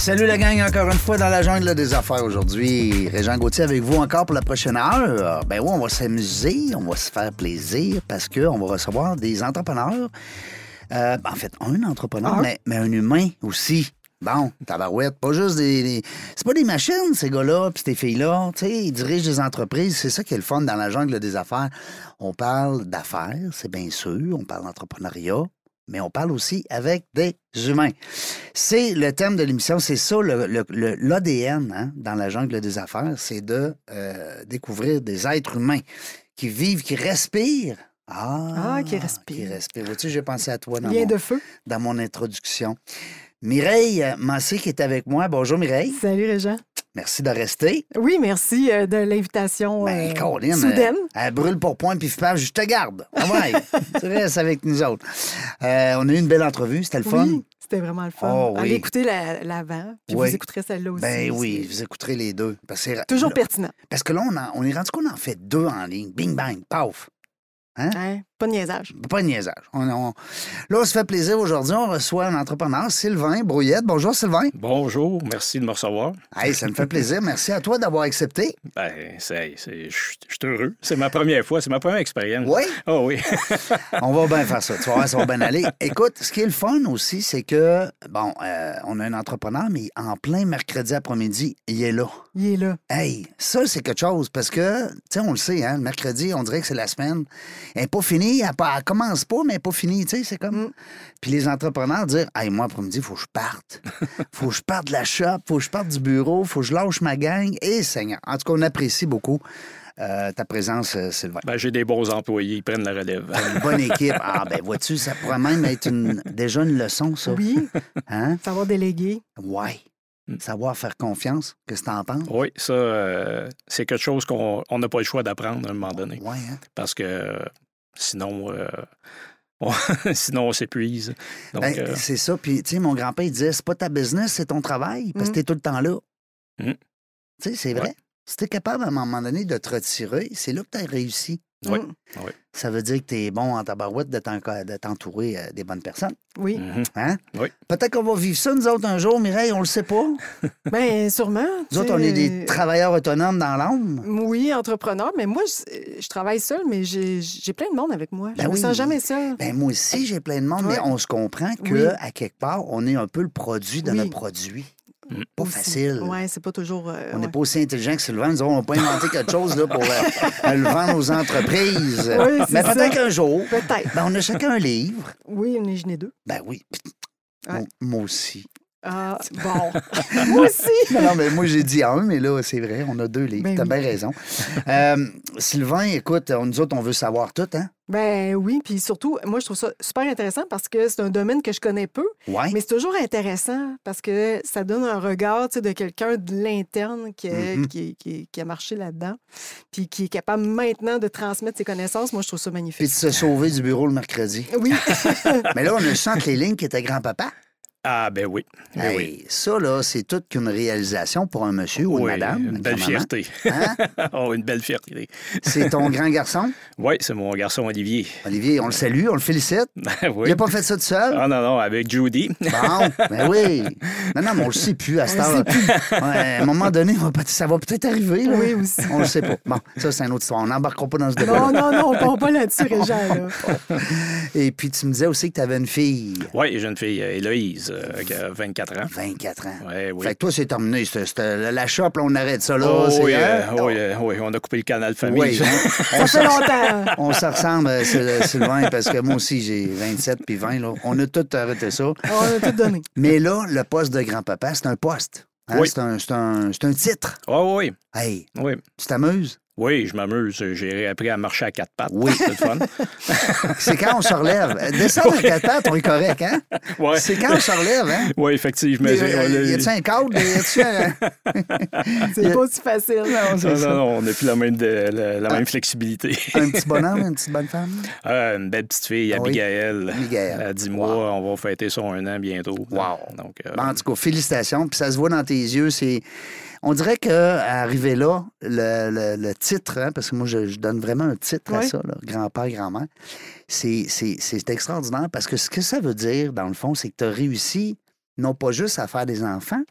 Salut la gang, encore une fois dans la jungle des affaires aujourd'hui. Régent Gauthier avec vous encore pour la prochaine heure. Ben oui, on va s'amuser, on va se faire plaisir parce qu'on va recevoir des entrepreneurs. Euh, en fait, un entrepreneur, Ah. mais, mais un humain aussi. Bon, tabarouette, pas juste des... des- C'est pas des machines, ces gars-là, puis ces filles-là. Tu sais, ils dirigent des entreprises. C'est ça qui est le fun dans la jungle des affaires. On parle d'affaires, c'est bien sûr. On parle d'entrepreneuriat, mais on parle aussi avec des humains. C'est le thème de l'émission, c'est ça l'ADN hein, dans la jungle des affaires, c'est de euh, découvrir des êtres humains qui vivent, qui respirent. Ah, Ah, qui respirent. Qui respirent. Vois-tu, j'ai pensé à toi dans, Lien mon, de feu. dans mon introduction. Mireille euh, Massé qui est avec moi. Bonjour Mireille. Salut, Régent. Merci de rester. Oui, merci euh, de l'invitation Ben, euh, soudaine. Elle, elle brûle pour point, puis paf, je te garde. Ah ouais, tu restes avec nous autres. Euh, on a eu une belle entrevue, c'était le fun. Oui, c'était vraiment le fun. Oh, oui. Allez écouter la- l'avant, puis Oui. vous écouterez celle-là aussi. Ben oui, vous écouterez les deux. Parce que Toujours là- pertinent. Parce que là, on, on est rendu qu'on en fait deux en ligne. Bing, bang, paf. Hein? Pas de niaisage. Pas de niaisage. On- on- Là, on se fait plaisir aujourd'hui. On reçoit un entrepreneur, Sylvain Brouillette. Bonjour, Sylvain. Bonjour, merci de me recevoir. Hey, ça me fait plaisir. Merci à toi d'avoir accepté. Ben, c'est, c'est- je suis je suis heureux. C'est ma première fois, c'est ma première expérience. Oui? Oh oui. On va bien faire ça. Tu vas voir, ça va bien aller. Écoute, ce qui est le fun aussi, c'est que, bon, euh, on a un entrepreneur, mais en plein mercredi après-midi, il est là. Il est là. Hey, ça, c'est quelque chose parce que, tu sais, on le sait, hein, le mercredi, on dirait que c'est la semaine. Elle n'est pas finie, elle, elle commence pas, mais elle n'est pas finie, tu sais, c'est comme. Mm. Puis les entrepreneurs dire, hey, moi, après-midi, il faut que je parte. faut que je parte de la shop, faut que je parte du bureau, faut que je lâche ma gang. Et Seigneur, en tout cas, on apprécie beaucoup euh, ta présence, euh, Sylvain. Ben, j'ai des bons employés, ils prennent la relève. Une bonne équipe. Ah, ben, vois-tu, ça pourrait même être une- déjà une leçon, ça. Oui, Hein? savoir déléguer. Ouais. Mm. Savoir faire confiance. Qu'est-ce que t'en penses? Oui, ça, euh, c'est quelque chose qu'on on n'a pas le choix d'apprendre à un moment donné. Ouais, hein? Parce que euh, sinon, euh, on, sinon, on s'épuise. Donc, Ben, euh, C'est ça. Puis, tu sais, mon grand-père, il disait, c'est pas ta business, c'est ton travail, parce que Mm. t'es tout le temps là. Mm. Tu sais, c'est vrai. Ouais. Si t'es capable, à un moment donné, de te retirer, c'est là que t'as réussi. Oui. Mm. Ça veut dire que t'es bon en tabarouette de t'en- de t'entourer euh, des bonnes personnes. Oui. mhm. Hein? Oui. Peut-être qu'on va vivre ça, nous autres, un jour, Mireille, on le sait pas. Bien, sûrement. Nous tu autres, on est des travailleurs autonomes dans l'âme. Oui, entrepreneur, mais moi, je, je travaille seule, mais j'ai j'ai plein de monde avec moi. Ben je me oui. sens jamais seule. Ben, moi aussi, j'ai plein de monde, mais on se comprend que Oui. à quelque part, on est un peu le produit de Oui. notre produit. Mm. Pas Aussi. facile. Oui, c'est pas toujours. euh, On n'est ouais. pas aussi intelligent que Sylvain. Nous, on n'a pas inventé quelque chose là, pour euh, le vendre aux entreprises. Oui, c'est Mais peut-être qu'un jour, Peut-être. ben, on a chacun un livre. Oui, on est deux. Ben oui. Ouais. Moi- Moi aussi. Ah, bon. moi aussi. Non, non, mais moi, j'ai dit un, mais là, c'est vrai, on a deux livres. Ben T'as oui. bien raison. Euh, Sylvain, écoute, on- nous autres, on veut savoir tout, hein? Ben oui, puis surtout, moi, je trouve ça super intéressant parce que c'est un domaine que je connais peu, Ouais. mais c'est toujours intéressant parce que ça donne un regard tu sais, de quelqu'un de l'interne qui, a- Mhm. qui, qui- qui a marché là-dedans, puis qui est capable maintenant de transmettre ses connaissances. Moi, je trouve ça Puis magnifique. de se sauver du bureau le mercredi. Oui, Mais là, on a senti les lignes qui était grand-papa. Ah, ben oui. Ben oui. Ça, là, c'est toute qu'une réalisation pour un monsieur ou une madame. une belle fierté. Hein? oh, une belle fierté. C'est ton grand garçon, Oui, c'est mon garçon Olivier. Olivier. On le salue, on le félicite. Ben oui. Il n'a pas fait ça tout seul? Ah non, non, avec Judy. Bon, ben oui. Non, non, mais on le sait plus à cette heure. Ouais, à un moment donné, ça va peut-être arriver. Là. Oui, aussi. On le sait pas. Bon, ça, c'est une autre histoire. On n'embarquera pas dans ce débat. non, non, non, on ne part pas là-dessus, Régent. Là. Et puis, tu me disais aussi que tu avais une fille, Oui, jeune fille, euh, Héloïse, euh, qui a 24 ans. 24 ans. Ouais, oui. Fait que toi, c'est terminé. C'était la shop, là, on arrête ça là. Oh, oui, hein? euh, oui, euh, oui, on a coupé le canal famille. Oui, hein? Ça fait longtemps. On se ressemble, Syl- Sylvain, parce que moi aussi, j'ai 27 puis 20. Là. On a tout arrêté ça. On a tout donné. Mais là, le poste de grand-papa, c'est un poste. hein? Oui. C'est un, c'est un- c'est un titre. Oh, oui, Hey, oui. tu t'amuses? Oui, je m'amuse. J'ai appris à marcher à quatre pattes. Oui. C'est le fun. C'est quand on se relève. Descendre à quatre pattes, on est correct, hein? Ouais. C'est quand on se relève, hein? Oui, effectivement. Y J'ai- a- on a- y a-tu un cadre? C'est pas aussi facile. Non, Non, non, non, on n'a plus la même, de- la, la même flexibilité. Un petit bonhomme, une petite bonne femme? Euh, une belle petite fille, Ah oui. Abigail. Abigail. À 10 mois, on va fêter son un an bientôt. Wow. Donc, euh, Bon, en tout cas, félicitations. Puis ça se voit dans tes yeux. C'est... On dirait qu'arriver là, le, le- le titre, hein, parce que moi, je, je donne vraiment un titre à Oui. ça, là, grand-père, grand-mère, c'est, c'est, c'est extraordinaire parce que ce que ça veut dire, dans le fond, c'est que tu as réussi non pas juste à faire des enfants,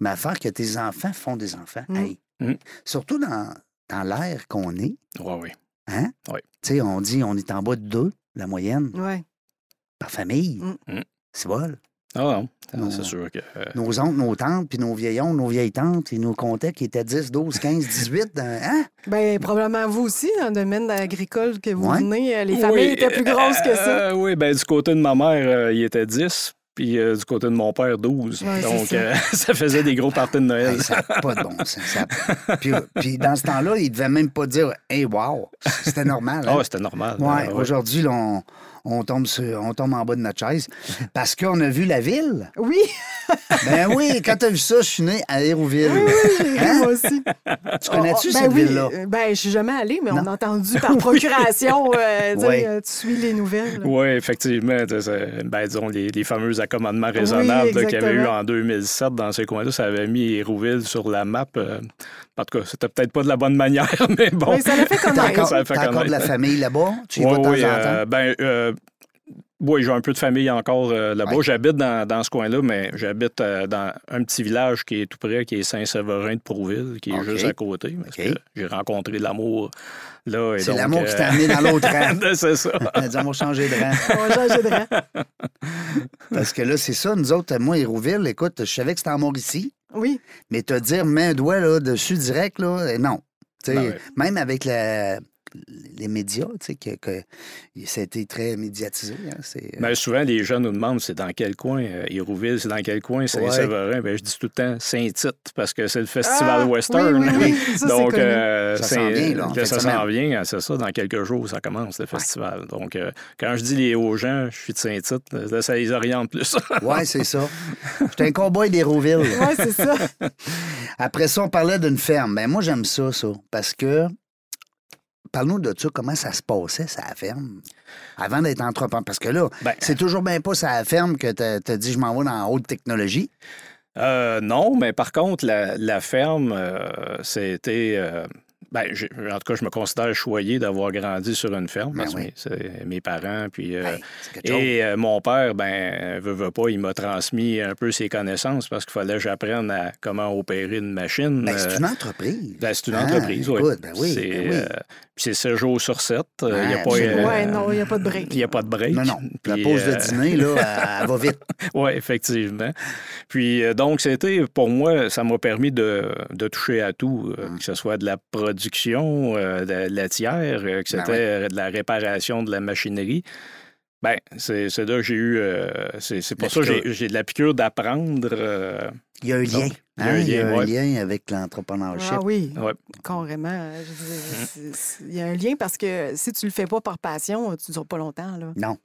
mais à faire que tes enfants font des enfants. Mm. Hey. Mm. Surtout dans, dans l'ère qu'on est. ouais, oui. Hein? Oui. Tu sais, on dit on est en bas de deux, la moyenne, par famille. Mm. C'est bon. Ah non, Non. c'est sûr que... euh, Nos oncles, nos tantes, puis nos vieilles oncles, nos vieilles tantes, ils nous comptaient qu'ils étaient 10, 12, 15, 18. dans- Hein? Ben, probablement vous aussi, dans le domaine agricole que vous Ouais. venez, euh, les familles oui, étaient plus grosses que ça. euh, oui, ben, du côté de ma mère, euh, il était 10. Puis euh, du côté de mon père, 12. Ouais, c'est Donc, ça. euh, ça faisait des gros parties de Noël. Hey, ça n'a pas de bon sens. ça- Puis, puis dans ce temps-là, ils ne devaient même pas dire Hey, wow! C'était normal. Ah, hein? ouais, c'était normal. Ouais, Ah, ouais. aujourd'hui, là, on, on tombe sur- on tombe en bas de notre chaise parce qu'on a vu la ville. Oui, Ben oui, quand tu as vu ça, je suis né à Hérouville. oui, oui, Hein? moi aussi. Tu connais-tu Oh, cette ben oui, ville-là? euh, Ben, je suis jamais allée, mais on a entendu par procuration. euh, Ouais. euh, tu suis les nouvelles. là. Oui, effectivement. Ben, disons, les, les fameux accommodements raisonnables qu'il y avait eu en 2007 dans ces coins-là, ça avait mis Hérouville sur la map. euh, en tout cas, c'était peut-être pas de la bonne manière, mais bon. Oui, ça l'a fait T'as connaître. encore, ça a fait t'as encore de la famille là-bas? Tu y vas Oui, de temps oui, en euh, ben, euh, oui, j'ai un peu de famille encore euh, là-bas. Ouais. J'habite dans, dans ce coin-là, mais j'habite euh, dans un petit village qui est tout près, qui est Saint-Séverin de Prouville, qui est juste à côté. Parce OK. que j'ai rencontré l'amour là. C'est l'amour qui euh, t'a amené dans l'autre rang. c'est ça. On a dit, on va changer de rang. On va changer de rang. Parce que là, c'est ça, nous autres, moi, Hérouville, écoute, je savais que c'était en Mauricie, Oui, mais te dire main un doigt là, dessus direct, là, euh, non. Ben ouais. Même avec la- les médias, tu sais, que, que ça a été très médiatisé. hein, c'est, euh, Ben, souvent, les gens nous demandent c'est dans quel coin. euh, Hérouville, c'est dans quel coin? Saint-Séverin? Ben, je dis tout le temps Saint-Tite parce que c'est le festival Ah, western. oui, oui, oui. Ça, Donc, euh, Ça s'en vient, là, en ça s'en vient, c'est ça. Dans quelques jours, ça commence, le festival. Donc, euh, quand je dis les aux gens, je suis de Saint-Tite, là, ça les oriente plus. Ouais, c'est ça. J'étais un cowboy d'Hérouville. Oui, c'est ça. Après ça, on parlait d'une ferme. Ben moi, j'aime ça, ça. Parce que. Parle-nous de ça, comment ça se passait, ça ferme, avant d'être entrepreneur? Parce que là, Ben- c'est toujours bien pas ça ferme que tu as dit je m'en vais dans la haute technologie. Euh, non, mais par contre, la, la ferme, euh, c'était. Euh, ben, en tout cas, je me considère choyé d'avoir grandi sur une ferme. Ben parce oui. mes- parents, puis. euh, chose. Et euh, mon père, ben, veut, veut pas, il m'a transmis un peu ses connaissances parce qu'il fallait que j'apprenne à comment opérer une machine. Ben, c'est Euh, une entreprise. ben, c'est une Ah, entreprise, oui. écoute, ben oui, C'est ben oui. euh, puis c'est 7 jours sur 7. Il n'y a Ouais, pas. Ouais, non, il n'y a pas de break. Il n'y a pas de break. Non, non. La Puis, pause de euh, dîner, là, elle, va vite. Oui, effectivement. Puis euh, donc, c'était pour moi, ça m'a permis de, de toucher à tout, euh, Mm. que ce soit de la production, euh, de la laitière, euh, que Ben c'était euh, de la réparation de la machinerie. Ben, c'est là que j'ai eu. euh, c'est c'est pour La ça que j'ai- de la piqûre d'apprendre. euh, Il y a un lien. Donc, il y a un hein, il y a lien, un ouais. lien avec l'entrepreneurship. Ah oui, Ouais. carrément. Je veux dire, c'est- c'est- Il y a un lien parce que si tu le fais pas par passion, tu ne dures pas longtemps. Là. Non,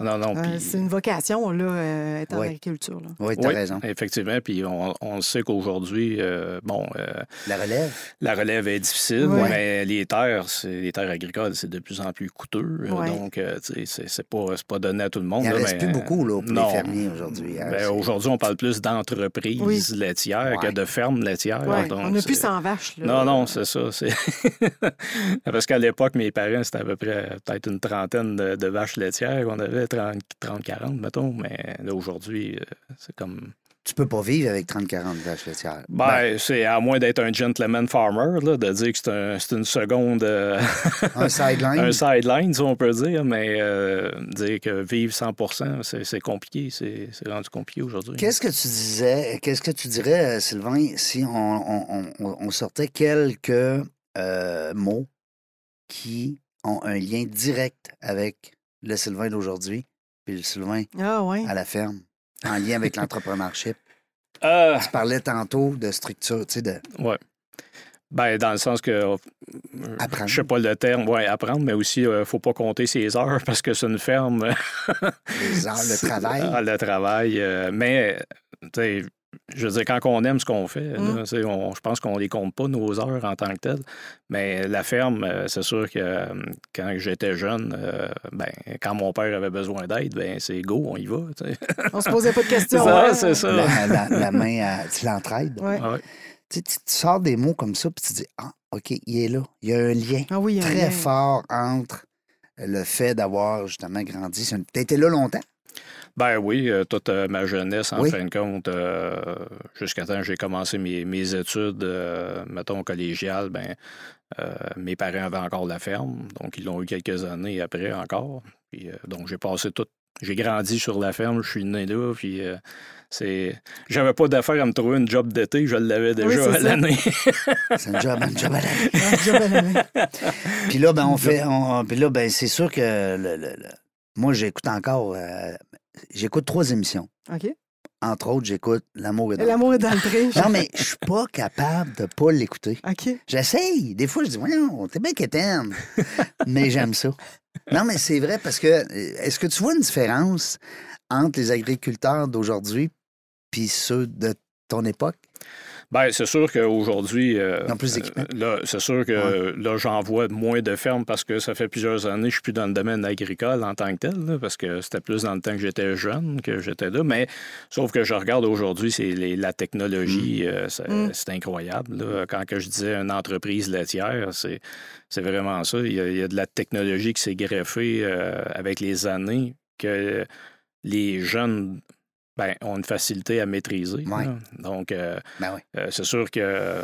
non, non. Euh, c'est une vocation, là, euh, être en agriculture. Là. oui, tu as Oui, raison. effectivement. Puis on, on sait qu'aujourd'hui, euh, bon, euh, La relève. la relève est difficile, mais les terres, c'est- les terres agricoles, c'est de plus en plus coûteux. Donc, euh, tu sais, c'est c'est pas, c'est pas donné à tout le monde. Il n'en reste mais, plus beaucoup là, pour non. les fermiers aujourd'hui. hein, Ben, Aujourd'hui, on parle plus d'entreprises Oui. laitières que de fermes laitières. Donc on n'a plus c'est- 100 vaches. Là. Non, non, c'est ça. c'est- Parce qu'à l'époque, mes parents, c'était à peu près peut-être une trentaine de, de vaches laitières. On avait 30-40, mettons. Mais là, aujourd'hui, euh, c'est comme. Tu peux pas vivre avec 30-40 vaches laitières. Ben, c'est à moins d'être un gentleman farmer, là, de dire que c'est un- une seconde. euh, un sideline. un sideline, si on peut dire, mais euh, dire que vivre 100 c'est compliqué. C'est rendu compliqué aujourd'hui. Qu'est-ce que tu disais, qu'est-ce que tu dirais, Sylvain, si on, on- on- on sortait quelques euh, mots qui ont un lien direct avec le Sylvain d'aujourd'hui, puis le Sylvain Ah, à la ferme, en lien avec l'entrepreneurship? Euh, Tu parlais tantôt de structure, tu sais, de... ouais. Ben, dans le sens que. euh, Apprendre. Je sais pas le terme, ouais, apprendre, mais aussi, il faut pas compter ses heures parce que c'est une ferme. Les heures, le travail. Ah, le travail. euh, mais, tu sais, je veux dire, quand on aime ce qu'on fait, Mm. là, tu on- je pense qu'on les compte pas, nos heures en tant que telles. Mais la ferme, euh, c'est sûr que euh, quand j'étais jeune, euh, ben, quand mon père avait besoin d'aide, ben, c'est go, on y va. tu sais. On se posait pas de questions. Ça, hein? c'est ça. La, la- la main, à, tu l'entraides. Ouais. Ouais. Tu, tu- tu sors des mots comme ça, puis tu dis Ah, OK, il est là. Il y a un lien Ah oui, un très lien. fort entre le fait d'avoir justement grandi. T'as été là longtemps? Ben oui, euh, toute euh, ma jeunesse, en Oui. fin de compte, euh, jusqu'à temps que j'ai commencé mes, mes études, euh, mettons, collégiales, ben, euh, mes parents avaient encore la ferme, donc ils l'ont eu quelques années après encore. Puis, euh, donc j'ai passé tout. J'ai grandi sur la ferme, je suis né là, puis euh, c'est. J'avais pas d'affaire à me trouver une job d'été, je l'avais déjà à l'année. C'est un job, un job à l'année. Job à l'année. Puis là, ben, on fait. on- puis là, ben, c'est sûr que le- le- le- moi, j'écoute encore. euh, j'écoute trois émissions. OK. Entre autres, j'écoute L'amour dans le L'amour est dans le train. Non, mais je suis pas capable de pas l'écouter. OK. J'essaye. Des fois, je dis, voyons, t'es bien quétaine. mais j'aime ça. Non, mais c'est vrai parce que, euh, est-ce que tu vois une différence entre les agriculteurs d'aujourd'hui puis ceux de ton époque? Ben, c'est sûr qu'aujourd'hui, euh, plus euh, c'est sûr que Ouais. là, j'en vois moins de fermes parce que ça fait plusieurs années que je suis plus dans le domaine agricole en tant que tel, là, parce que c'était plus dans le temps que j'étais jeune que j'étais là. Mais sauf que je regarde aujourd'hui, c'est la technologie, euh, c'est Mm. c'est incroyable. là. Quand que je disais une entreprise laitière, c'est c'est vraiment ça. Il y, a, il y a de la technologie qui s'est greffée euh, avec les années que les jeunes ben, ont une facilité à maîtriser. Ouais. Donc, euh, Ben oui. euh, c'est sûr que euh,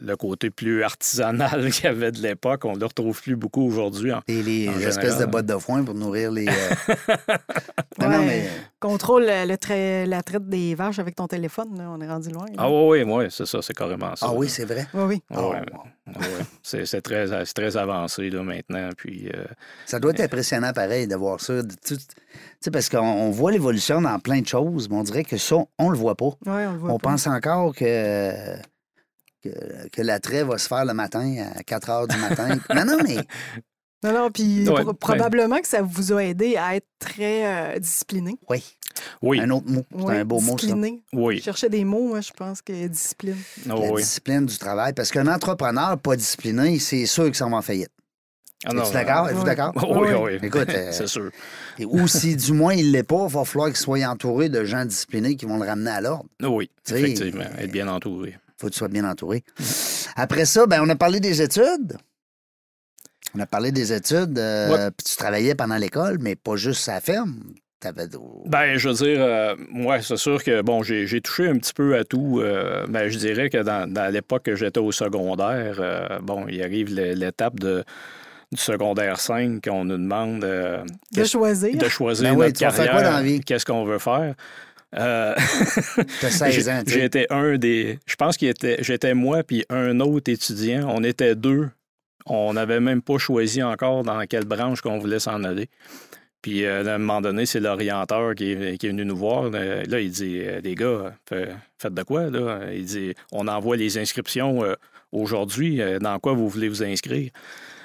le côté plus artisanal qu'il y avait de l'époque, on ne le retrouve plus beaucoup aujourd'hui. Et les En espèces général. de bottes de foin pour nourrir les. euh, Non, mais. Contrôle le, le trai- la traite des vaches avec ton téléphone. là. On est rendu loin. là. Ah oui, oui, oui, c'est ça, c'est carrément ça. Ah oui, c'est vrai. Oui, oui. Ah ouais, ah ouais. C'est c'est très, c'est très avancé là, maintenant. Puis, euh, Ça doit être impressionnant, pareil, de voir ça. de tout- Tu sais, parce qu'on on voit l'évolution dans plein de choses, mais on dirait que ça, on le voit pas. On le voit. On pas. pense encore que, que, que l'attrait va se faire le matin à 4 heures du matin. non, non, mais Non, non, puis Ouais, pro- probablement que ça vous a aidé à être très euh, discipliné. oui, oui, un autre mot. C'est un beau mot, ça. discipliné. oui, Je cherchais des mots, moi, je pense que discipline. ah La oui. discipline du travail. Parce qu'un entrepreneur pas discipliné, c'est sûr que ça va en faillite. Ah non, Es-tu d'accord? Êtes-vous ouais. d'accord? Oui, oui, Oui. oui. Écoute, euh, c'est sûr. Et- Ou si du moins il l'est pas, il va falloir qu'il soit entouré de gens disciplinés qui vont le ramener à l'ordre. Oui, Tu sais, effectivement, être bien entouré. faut que tu sois bien entouré. Après ça, ben, on a parlé des études. On a parlé des études, euh, Ouais. puis tu travaillais pendant l'école, mais pas juste à la ferme. Ben, je veux dire, euh, moi, c'est sûr que, bon, j'ai touché un petit peu à tout. euh, ben, je dirais que dans, dans l'époque que j'étais au secondaire, euh, bon, il arrive l'é- l'étape de, du secondaire 5 qu'on nous demande euh, De choisir. de choisir Ben notre carrière, quoi dans la vie? qu'est-ce qu'on veut faire. Euh, T'as 16 j'ai- ans, tu sais. J'étais un des. Je pense qu'il était. J'étais moi puis un autre étudiant. On était deux. On n'avait même pas choisi encore dans quelle branche qu'on voulait s'en aller. Puis euh, à un moment donné, c'est l'orienteur qui est, venu nous voir. Euh, Là, il dit euh, Les gars, fait- faites de quoi là? Il dit On envoie les inscriptions aujourd'hui. Dans quoi vous voulez vous inscrire?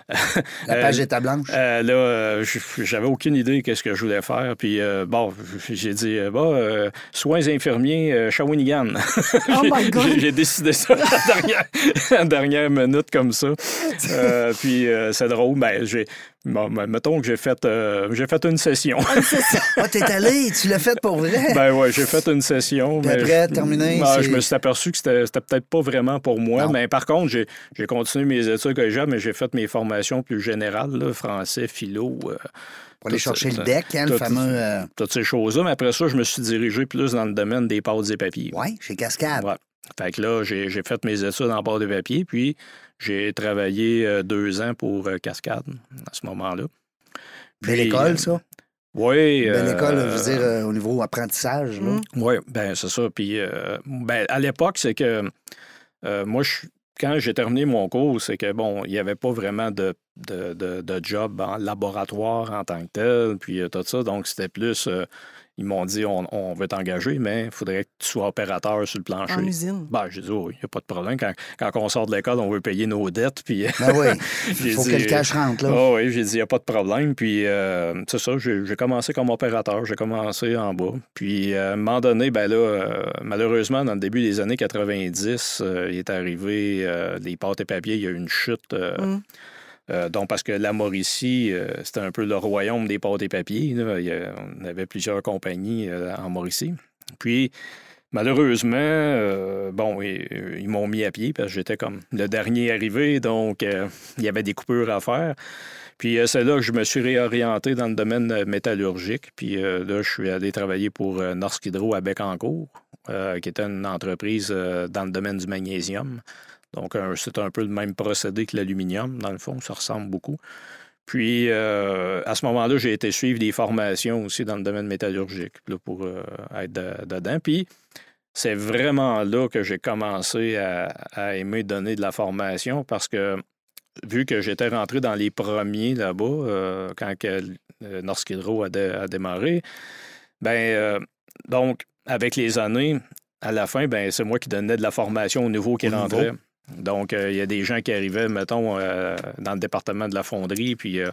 La page est à blanche. euh, là, euh, j'avais aucune idée qu'est-ce que je voulais faire. Puis, euh, bon, j'ai dit, euh, bah, euh, soins infirmiers, euh, Shawinigan. Oh my J'ai- God! j'ai- J'ai décidé ça la dernière, dernière minute comme ça. Euh, puis, euh, c'est drôle. Ben, j'ai, bon, ben, mettons que j'ai fait, euh, j'ai fait une session. Ah, t'es allé, tu l'as fait pour vrai? ben ouais, j'ai fait une session. Puis mais après, je- terminé, Ah, c'est- je me suis aperçu que c'était, c'était peut-être pas vraiment pour moi. Non. Mais par contre, j'ai, j'ai continué mes études collégiales, mais j'ai fait mes formations plus générales, là, français, philo. euh, pour aller chercher le deck, hein, le fameux. euh, toutes ces choses-là. Mais après ça, je me suis dirigé plus dans le domaine des pâtes et papiers. Ouais, chez Cascade. Ouais. Fait que là, j'ai j'ai fait mes études en pâtes et papiers, puis j'ai travaillé euh, deux ans pour euh, Cascade à ce moment-là. Belle école, euh, ça? Oui. Belle école, je veux dire, au niveau apprentissage. là. Mm. Oui, ben c'est ça. Puis euh, ben, à l'époque, c'est que moi, je, quand j'ai terminé mon cours, c'est que bon, il n'y avait pas vraiment de de, de, de job en laboratoire en tant que tel, puis tout ça. Donc, c'était plus. euh, ils m'ont dit on, on veut t'engager, mais il faudrait que tu sois opérateur sur le plancher. En usine. Ben, j'ai dit, oui, il n'y a pas de problème. Quand, quand on sort de l'école, on veut payer nos dettes. Puis, Ben oui, il faut dit- que le cash rentre, là. Ah oui, j'ai dit, il n'y a pas de problème. Puis, euh, c'est ça, j'ai commencé comme opérateur. J'ai commencé en bas. Puis, euh, à un moment donné, ben là, euh, malheureusement, dans le début des années 90, euh, il est arrivé les pâtes et papiers. Il y a eu une chute. Mm. Euh, donc, parce que la Mauricie, euh, c'était un peu le royaume des pâtes et papiers. on avait plusieurs compagnies euh, en Mauricie. Puis, malheureusement, bon, ils, m'ont mis à pied parce que j'étais comme le dernier arrivé. Donc, il y avait des coupures à faire. Puis, c'est là que je me suis réorienté dans le domaine métallurgique. Puis, là, je suis allé travailler pour Norsk Hydro à Bécancourt, euh, qui était une entreprise dans le domaine du magnésium. Donc, c'est un peu le même procédé que l'aluminium, dans le fond, ça ressemble beaucoup. Puis, euh, à ce moment-là, j'ai été suivre des formations aussi dans le domaine métallurgique là, pour euh, être de- dedans. Puis, c'est vraiment là que j'ai commencé à, à aimer donner de la formation parce que, vu que j'étais rentré dans les premiers là-bas, euh, quand que, Norsk Hydro a, dé- a démarré, ben donc, avec les années, à la fin, ben, c'est moi qui donnais de la formation au nouveau qui rentrait. Donc, euh, il y a des gens qui arrivaient, mettons, euh, dans le département de la fonderie, puis euh,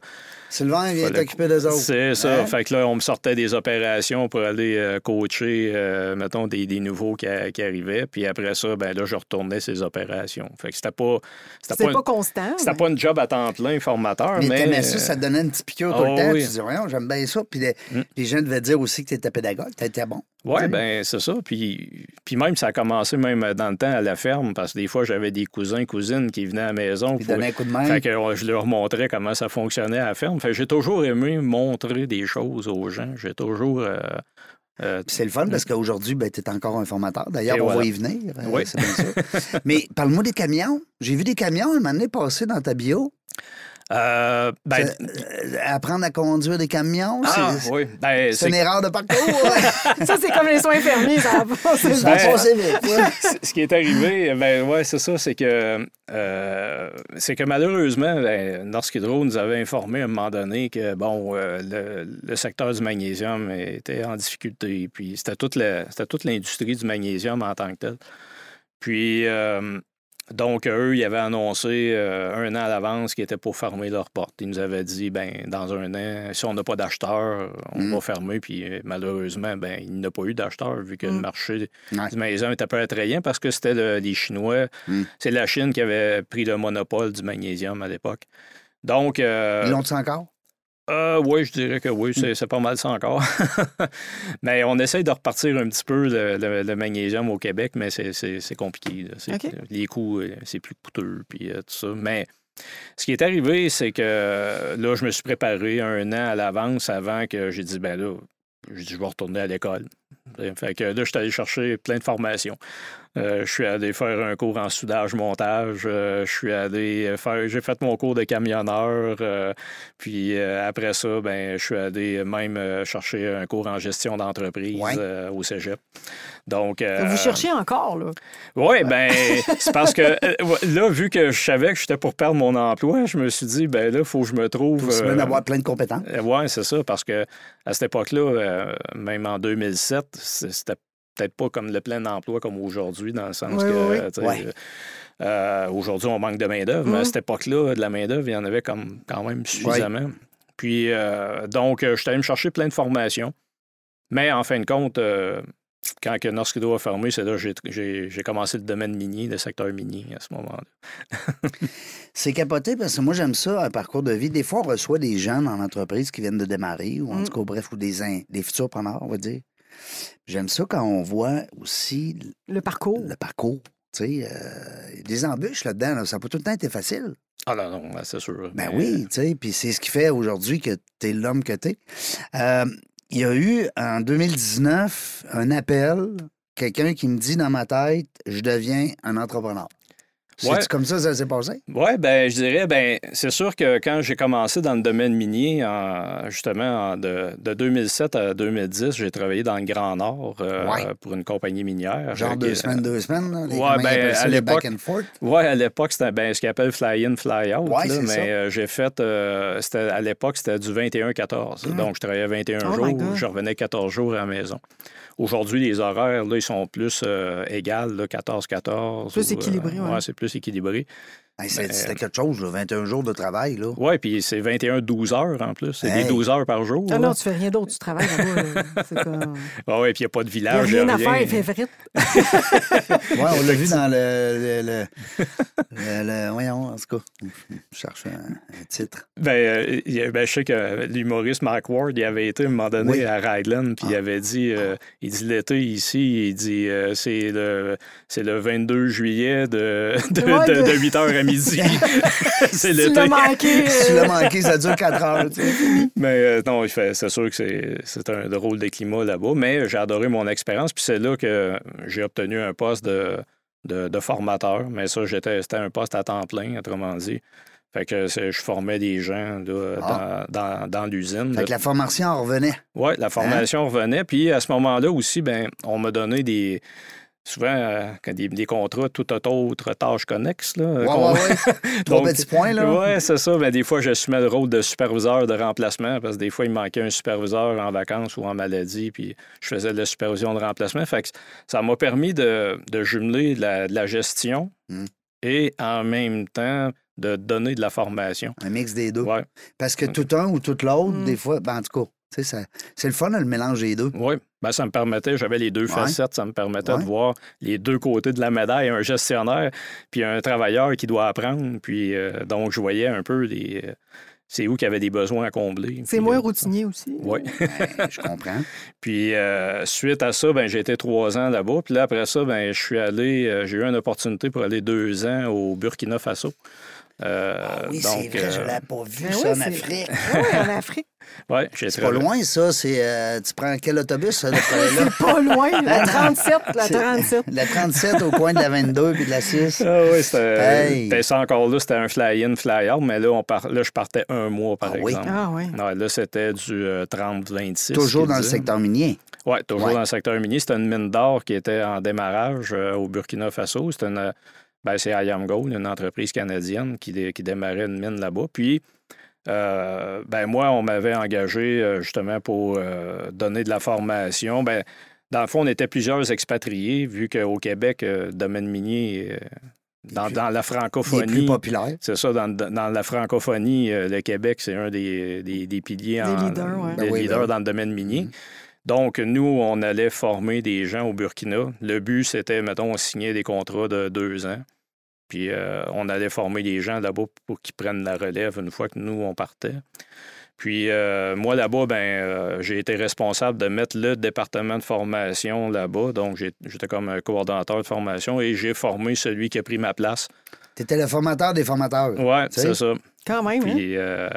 Sylvain vient Fallait- t'occuper des autres. c'est ça. Hein? Fait que là, on me sortait des opérations pour aller euh, coacher, euh, mettons, des, des nouveaux qui, a- qui arrivaient. Puis après ça, ben là, je retournais ces opérations. Fait que c'était pas... C'était pas, constant. c'était mais- pas une job à temps plein, formateur, Mais mais... t'aimais ça, euh, ça te donnait une petite piqûre tout oh le temps. oui. Tu disais, voyons, j'aime bien ça. Puis les, Mm. les gens devaient dire aussi que tu étais pédagogue, tu étais bon. Oui, ben c'est ça. Puis, puis même, ça a commencé même dans le temps à la ferme, parce que des fois, j'avais des cousins, cousines qui venaient à la maison. Puis pour- donner un coup de main. Fait que je leur montrais comment ça fonctionnait à la ferme. J'ai toujours aimé montrer des choses aux gens. J'ai toujours... euh, euh, c'est le fun parce qu'aujourd'hui, ben, tu es encore un formateur. D'ailleurs, on voilà. va y venir. euh, Oui. C'est bien ça. Mais parle-moi des camions. J'ai vu des camions un moment donné passer dans ta bio. Euh, ben, euh, apprendre à conduire des camions, ah, c'est oui. Ben, c'est une erreur de parcours. ouais. Ça, c'est comme les soins infirmiers. Ça va Ben, vite. ouais. ce qui est arrivé, ben ouais, c'est ça, c'est que euh, c'est que malheureusement, ben, Norsk Hydro nous avait informé à un moment donné que bon, euh, le, le secteur du magnésium était en difficulté. Puis c'était toute la- c'était toute l'industrie du magnésium en tant que telle. Puis euh, donc eux, ils avaient annoncé euh, un an à l'avance qu'ils étaient pour fermer leurs portes. Ils nous avaient dit ben dans un an, si on n'a pas d'acheteurs, on Mm. va fermer. Puis euh, malheureusement, ben il n'y a pas eu d'acheteurs vu que le Mm. marché Ouais. du magnésium était peu attrayant parce que c'était le- les Chinois. Mm. C'est la Chine qui avait pris le monopole du magnésium à l'époque. Donc, euh, Ils l'ont-tu encore? Euh, oui, je dirais que oui, c'est pas mal ça encore. mais on essaye de repartir un petit peu le, le- le magnésium au Québec, mais c'est- compliqué. Les coûts, euh, c'est plus coûteux, puis euh, tout ça. Mais ce qui est arrivé, c'est que euh, là, je me suis préparé un an à l'avance avant que j'ai dit, ben là, j'ai dit, je vais retourner à l'école. Fait que là, je suis allé chercher plein de formations. Euh, je suis allé faire un cours en soudage-montage. euh, je suis allé faire... J'ai fait mon cours de camionneur. euh, puis euh, après ça, ben, je suis allé même chercher un cours en gestion d'entreprise Ouais. euh, au cégep. Donc... euh, Vous cherchez encore, là? oui, ben c'est parce que là, vu que je savais que j'étais pour perdre mon emploi, je me suis dit, ben là, il faut que je me trouve. Pour se euh, avoir plein de compétences. oui, c'est ça, parce que à cette époque-là, euh, même en 2007, c- c'était peut-être pas comme le plein emploi comme aujourd'hui, dans le sens Oui, que oui, Ouais. euh, aujourd'hui, on manque de main-d'œuvre, mais à Mhm. cette époque-là, de la main-d'œuvre, il y en avait comme, quand même suffisamment. Puis, euh, donc, euh, je suis allé me chercher plein de formations. Mais en fin de compte, euh, quand que Norsk Hydro a fermé, c'est là que j'ai- commencé le domaine minier, le secteur minier à ce moment-là. C'est capoté parce que moi, j'aime ça, un parcours de vie. Des fois, on reçoit des jeunes en entreprise qui viennent de démarrer, ou en Mm. tout cas, bref, ou des, in- des futurs preneurs, on va dire. J'aime ça quand on voit aussi Le parcours. le parcours. Tu sais, euh, il y a des embûches là-dedans. là. Ça n'a pas tout le temps été facile. Ah non, non, c'est sûr. Ben Mais- oui, tu sais, puis c'est ce qui fait aujourd'hui que tu es l'homme que tu es. il y a eu en 2019 un appel, quelqu'un qui me dit dans ma tête, je deviens un entrepreneur. C'est Ouais. comme ça que ça s'est passé? Oui, ben je dirais, ben c'est sûr que quand j'ai commencé dans le domaine minier, en- justement en- de, de 2007 à 2010, j'ai travaillé dans le Grand Nord euh, Ouais. pour une compagnie minière. Genre Euh, deux qui- semaines, deux semaines, ils ben, à l'époque-? Oui, à l'époque, c'était ben, ce qu'ils appellent fly-in, fly-out. Ouais, mais ça. euh, j'ai fait, euh, c'était- à l'époque, c'était du 21-14. Ah. Donc, je travaillais 21 Oh my jours, je revenais 14 jours à la maison. Aujourd'hui, les horaires, là, ils sont plus euh, égales, là, 14-14. Plus ou, euh, équilibré, ouais. ouais, c'est plus équilibré. Hey, c'est- Ben, C'était quelque chose, là, 21 jours de travail. Là. Oui, puis c'est 21-12 heures en plus. C'est Hey. des 12 heures par jour. Ah là. non, tu fais rien d'autre, tu travailles là-bas. comme- Ah ouais, puis il n'y a pas de Il n'y a village. rien à faire, il fait frite. Ouais, on l'a vu dans le. le, le, le- le- voyons, en tout cas, je cherche un, un titre. Ben, euh, ben, je sais que l'humoriste Mark Ward, il avait été à un moment donné Oui. à Raglan, puis il Ah. avait dit, euh, il dit l'été ici, il dit euh, c'est le c'est le 22 juillet de, de, Ouais, de, de- de 8 h à midi. c'est Tu l'été. l'as manqué. Tu euh, l'as manqué, ça dure 4 heures. tu sais. Mais euh, non, c'est sûr que c'est c'est un drôle de climat là-bas, mais j'ai adoré mon expérience, puis c'est là que j'ai obtenu un poste de, de, de formateur, mais ça, j'étais c'était un poste à temps plein, autrement dit. Fait que c'est- je formais des gens là, Ah. dans, dans, dans l'usine. Fait là. que la formation en revenait. Oui, la formation Hein? revenait. Puis à ce moment-là aussi, ben, on m'a donné des. Souvent, euh, quand des, des contrats, toute autre tâche connexe. Là, Ouais, ouais, ouais. Trois Donc, petits points, là. Oui, c'est ça. Ben, des fois, j'assumais le rôle de superviseur de remplacement parce que des fois, il manquait un superviseur en vacances ou en maladie, puis je faisais de la supervision de remplacement. Fait que ça m'a permis de, de jumeler de la, de la gestion Mm. et en même temps de donner de la formation. Un mix des deux. Oui, Parce que tout un ou tout l'autre, Mm. des fois, ben, en tout cas, c'est le fun, le mélange des deux. oui. Ben, ça me permettait, j'avais les deux Ouais. facettes, ça me permettait Ouais. de voir les deux côtés de la médaille, un gestionnaire, puis un travailleur qui doit apprendre. Puis euh, donc, je voyais un peu les. euh, c'est où qu'il y avait des besoins à combler. C'est moins euh, routinier aussi. Oui. Ben, je comprends. Puis euh, suite à ça, ben, j'ai été trois ans là-bas. Puis là, après ça, ben, je suis allé, euh, j'ai eu une opportunité pour aller deux ans au Burkina Faso. Euh, Ah oui, donc, c'est vrai, je euh, l'avais pas vu, Ben ça, oui, en c'est- Afrique. Oui, en Afrique. ouais, j'ai C'est pas loin, ça. C'est, euh, tu prends quel autobus, ça, de là? C'est pas loin, la 37, la C'est- 37. La 37 au coin de la 22 puis de la 6. Ah oui, c'était Hey. ça encore là, c'était un fly-in, fly-out, mais là, on par... là, je partais un mois, par Ah oui? exemple. Ah oui. Ouais, là, c'était du euh, 30-26. Toujours dans le secteur minier? Oui, toujours Ouais. dans le secteur minier. C'était une mine d'or qui était en démarrage euh, au Burkina Faso. C'était une. Ben, c'est IAM Gold, une entreprise canadienne qui, dé- qui démarrait une mine là-bas. Puis, euh, ben, moi, on m'avait engagé euh, justement pour euh, donner de la formation. Ben, dans le fond, on était plusieurs expatriés, vu qu'au Québec, euh, le domaine minier, euh, dans, plus- dans la Les plus francophonie. populaires. C'est ça, dans, dans la francophonie, euh, le Québec, c'est un des, des, des piliers, Des en- leaders, ouais. des Ben oui, leaders ben dans le domaine minier. Mhm. Donc, nous, on allait former des gens au Burkina. Le but, c'était, mettons, on signait des contrats de deux ans. Puis, euh, on allait former des gens là-bas pour qu'ils prennent la relève une fois que nous, on partait. Puis, euh, moi, là-bas, ben, euh, j'ai été responsable de mettre le département de formation là-bas. Donc, j'ai- j'étais comme un coordonnateur de formation et j'ai formé celui qui a pris ma place. Tu étais le formateur des formateurs. Sais? c'est ça. Quand même, hein? Puis, euh,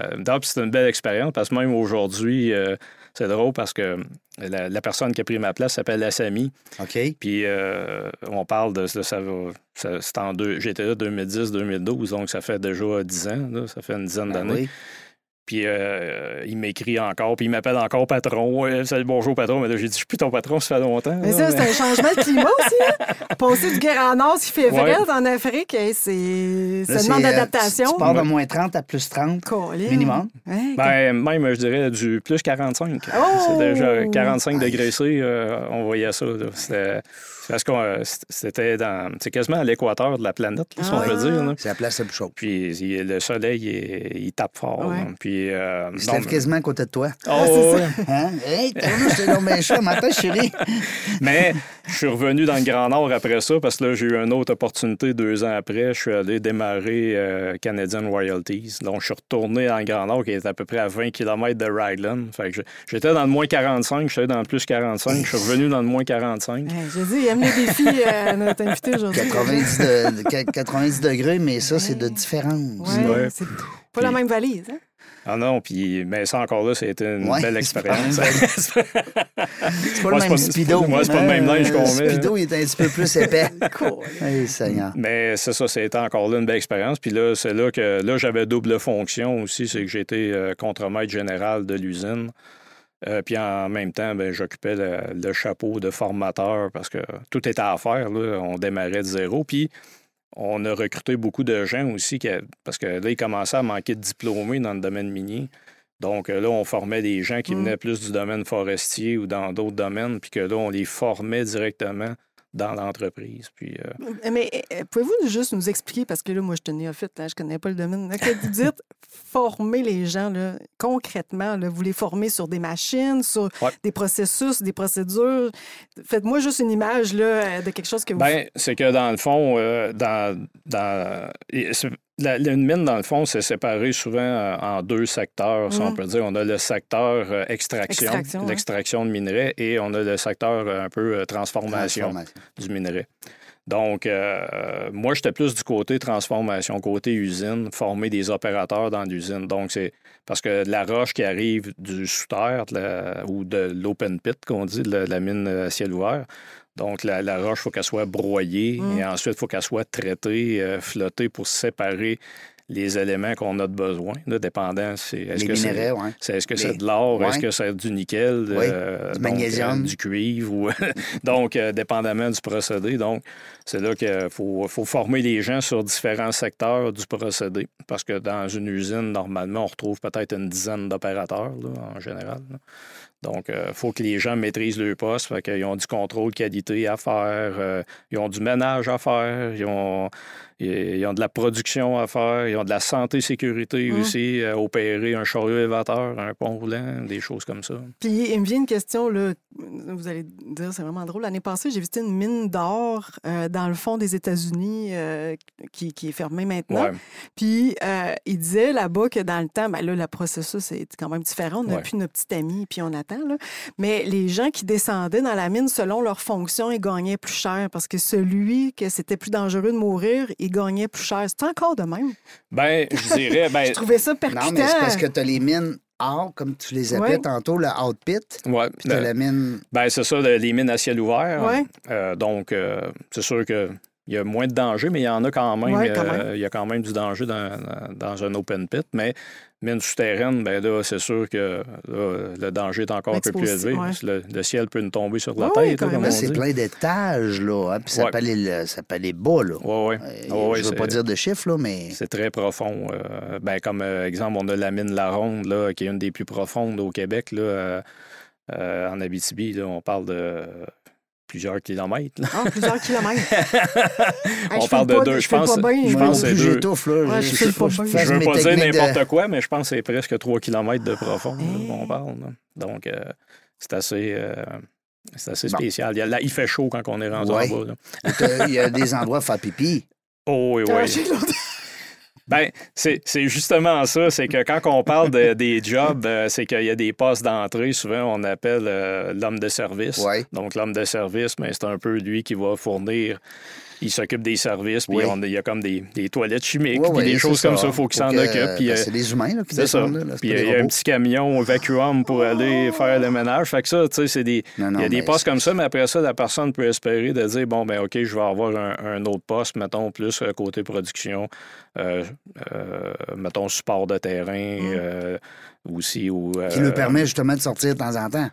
c'est une belle expérience parce que même aujourd'hui, euh, c'est drôle parce que la, la personne qui a pris ma place s'appelle Assami. OK. Puis, euh, on parle de, de ça. c'est en deux, j'étais là 2010-2012, donc ça fait déjà 10 ans, là, ça fait une dizaine Ben d'années. oui. Puis, euh, il m'écrit encore, puis il m'appelle encore patron. Ouais, salut, bonjour patron. Mais là, j'ai dit, je suis plus ton patron, ça fait longtemps. Mais là, ça, c'est un changement de climat aussi. Hein? Passer du Grand Nord, s'il fait vrai Ouais. en Afrique, hey, c'est... Là, ça demande c'est, euh, d'adaptation. Tu pars de moins 30 à plus 30 Colin. minimum. Hein? Ben, même, je dirais, du plus 45. Oh! C'est déjà 45 Nice. degrés C, euh, on voyait ça. là. C'était c'est parce que c'était dans. C'est quasiment à l'équateur de la planète, là, si on Ah. peut dire. là. C'est la place la plus chaude. Puis il- le soleil, il, il tape fort. Ouais. là. Puis. euh, Il se non, lève quasiment à côté de toi. Oh, Ah, c'est ouais. Hein? Hey, t'as. Matin, chérie. Mais je suis revenu dans le Grand Nord après ça parce que là, j'ai eu une autre opportunité deux ans après. Je suis allé démarrer euh, Canadian Royalties. Donc, je suis retourné dans le Grand Nord qui est à peu près à 20 km de Raglan. Fait que j'étais dans le moins 45, j'étais dans le plus 45. Je suis revenu dans le moins 45. Hey, J'ai dit, il aime les défis, euh, notre invité aujourd'hui. 90, de- de- 90 degrés, mais ça, c'est de différence. Ouais, Ouais. c'est pas la même valise. Hein? Ah non, puis mais ça encore là, c'était une Ouais, belle c'est expérience. pas C'est pas Moi, le c'est même pas- speedo. moi, c'est pas le même Hein, linge qu'on Le met, speedo, il est un petit peu plus épais. Cool. Hey, Seigneur. Mais c'est ça, c'était encore là une belle expérience. Puis là, c'est là que là, j'avais double fonction aussi, c'est que j'étais euh, contremaître général de l'usine. Euh, puis en même temps, ben, j'occupais le, le chapeau de formateur parce que tout était à faire. Là. On démarrait de zéro. Puis on a recruté beaucoup de gens aussi qui parce que là, ils commençaient à manquer de diplômés dans le domaine minier. Donc euh, là, on formait des gens qui Mm. venaient plus du domaine forestier ou dans d'autres domaines, puis que là, on les formait directement dans l'entreprise. Puis euh, Mais euh, pouvez-vous juste nous expliquer, parce que là, moi, je suis néophyte, là, je connais pas le domaine. là, que vous dites former les gens, là, concrètement, là, vous les formez sur des machines, sur Ouais. des processus, des procédures. Faites-moi juste une image là, euh, de quelque chose que vous Ben, c'est que dans le fond, euh, dans, dans la, une mine, dans le fond, c'est séparé souvent euh, en deux secteurs, si on peut dire. On a le secteur euh, extraction, ouais. l'extraction de minerais, et on a le secteur euh, un peu transformation Transformation. du minerai. Donc, euh, moi, j'étais plus du côté transformation, côté usine, former des opérateurs dans l'usine. Donc, c'est parce que la roche qui arrive du sous-terre ou de l'open pit, qu'on dit, de la mine à ciel ouvert. Donc, la, la roche, il faut qu'elle soit broyée Mm. et ensuite, il faut qu'elle soit traitée, euh, flottée pour séparer les éléments qu'on a de besoin, là, dépendant. C'est, est-ce que c'est- est-ce que Les- c'est de l'or? Ouais. Est-ce que c'est du nickel? Oui, euh, du donc, magnésium. euh, du cuivre? Ou... donc, euh, dépendamment du procédé. Donc, c'est là qu'il faut, faut former les gens sur différents secteurs du procédé. Parce que dans une usine, normalement, on retrouve peut-être une dizaine d'opérateurs, là, en général. là. Donc, il faut que les gens maîtrisent leur poste. Fait qu'ils ont du contrôle qualité à faire, euh, ils ont du ménage à faire, ils ont, ils ont de la production à faire, ils ont de la santé-sécurité Mm. aussi, à opérer un chariot élévateur, un pont roulant, des choses comme ça. Puis il me vient une question, là, vous allez dire, c'est vraiment drôle. L'année passée, j'ai visité une mine d'or euh, dans le fond des États-Unis euh, qui, qui est fermée maintenant. Ouais. Puis euh, il disait là-bas que dans le temps, ben là, le processus est quand même différent. On n'a Ouais. plus notre petit ami, puis on attend. Là. Mais les gens qui descendaient dans la mine, selon leur fonction, ils gagnaient plus cher parce que celui que c'était plus dangereux de mourir, il gagnait plus cher. C'est encore de même. Ben, je dirais, ben, Je trouvais ça percutant. Non, mais c'est parce que tu as les mines or, comme tu les appelais Ouais. tantôt, le out pit, ouais, puis tu as le- la mine. ben, c'est ça, le- les mines à ciel ouvert. Ouais. Euh, donc, euh, c'est sûr que. Il y a moins de danger, mais il y en a quand même. Ouais, quand euh, même. il y a quand même du danger dans, dans- un open pit. Mais mine souterraine, ben là, c'est sûr que là, le danger est encore un peu plus élevé. ouais. Le, le ciel peut nous tomber sur la Ouais, tête, c'est plein d'étages, là. hein, puis ça, Ouais. peut aller, le- ça peut aller bas, là. Ouais, ouais. Euh, Ouais, ouais, je veux c'est- pas dire de chiffres, là, mais. C'est très profond. Euh, ben, comme euh, exemple, on a la mine La Ronde, là, qui est une des plus profondes au Québec, là, euh, euh, en Abitibi. Là, on parle de euh, plusieurs kilomètres. là. Ah, plusieurs kilomètres. on parle de pas- deux. je Je pense, pas bien, je pense c'est deux. j'étouffe, là. Ouais, je Je veux mes pas dire de- n'importe quoi, mais je pense que c'est presque 3 km de profond Hey. qu'on parle. là. Donc, euh, c'est assez, euh, c'est assez Bon. spécial. Il, y a- là, il fait chaud quand on est rendu Ouais. en bas. là. Il y a des endroits à faire pipi. Oh oui, Ah, oui. Ben, c'est justement ça. C'est que quand on parle de- des jobs, euh, c'est qu'il y a des postes d'entrée. Souvent, on appelle euh, l'homme de service. Ouais. Donc, l'homme de service, mais c'est un peu lui qui va fournir. Il s'occupe des services, puis Oui. on- il y a comme des, des toilettes chimiques, puis des choses comme ça. Il faut qu'il s'en que- occupe. Puis, ben, euh, c'est des humains là, qui descendent. Là, là, c'est Puis il y a un petit camion vacuum pour aller faire le ménage. Fait que ça, tu sais, c'est des. Non, non, il y a des postes comme ça, mais après ça, la personne peut espérer de dire bon, ben OK, je vais avoir un, un autre poste, mettons, plus euh, côté production, euh, euh, mettons, support de terrain euh, aussi. Ou, Qui nous permet justement de sortir de temps en temps.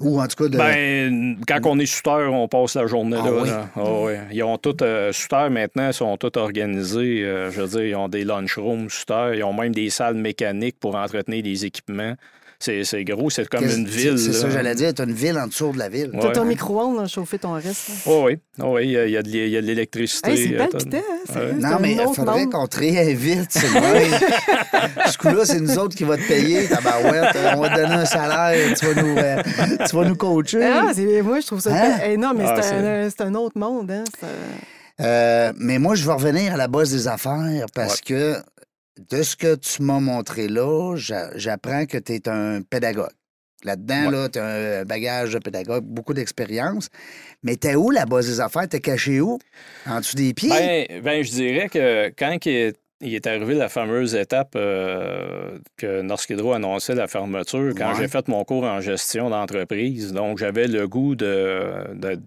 Ou en tout cas de. Ben, quand on est shooter, on passe la journée Ah là. oui? là. Oui. Ils ont tous, euh, maintenant, ils sont tous organisés. euh, je veux dire, ils ont des lunchrooms shooter, ils ont même des salles mécaniques pour entretenir les équipements. C'est gros, c'est comme une ville. C'est ça, j'allais dire. Tu as une ville en dessous de la ville. T'as ton micro-ondes chauffer ton reste. Oh oui, oh oui, il y a, il y a de l'électricité. Hey, c'est hein, Ouais. c'est Non, mais il faudrait qu'on te réinvite. c'est vrai. Ce coup-là, c'est nous autres qui va te payer. On va te donner un salaire, tu vas nous, euh, tu vas nous coacher. Ah, c'est- moi, je trouve ça. Hein? Non, mais Ah, c'est un, autre monde. Hein? Euh, mais moi, je vais revenir à la base des affaires parce que de ce que tu m'as montré là, j'a- j'apprends que tu es un pédagogue. Là-dedans, Ouais. là, tu as un bagage de pédagogue, beaucoup d'expérience. Mais t'es où la base des affaires? T'es caché où? En dessous des pieds? Ben, ben, je dirais que quand il est- il est arrivé la fameuse étape euh, que Norsk annonçait la fermeture quand Ouais. j'ai fait mon cours en gestion d'entreprise. Donc, j'avais le goût de, de,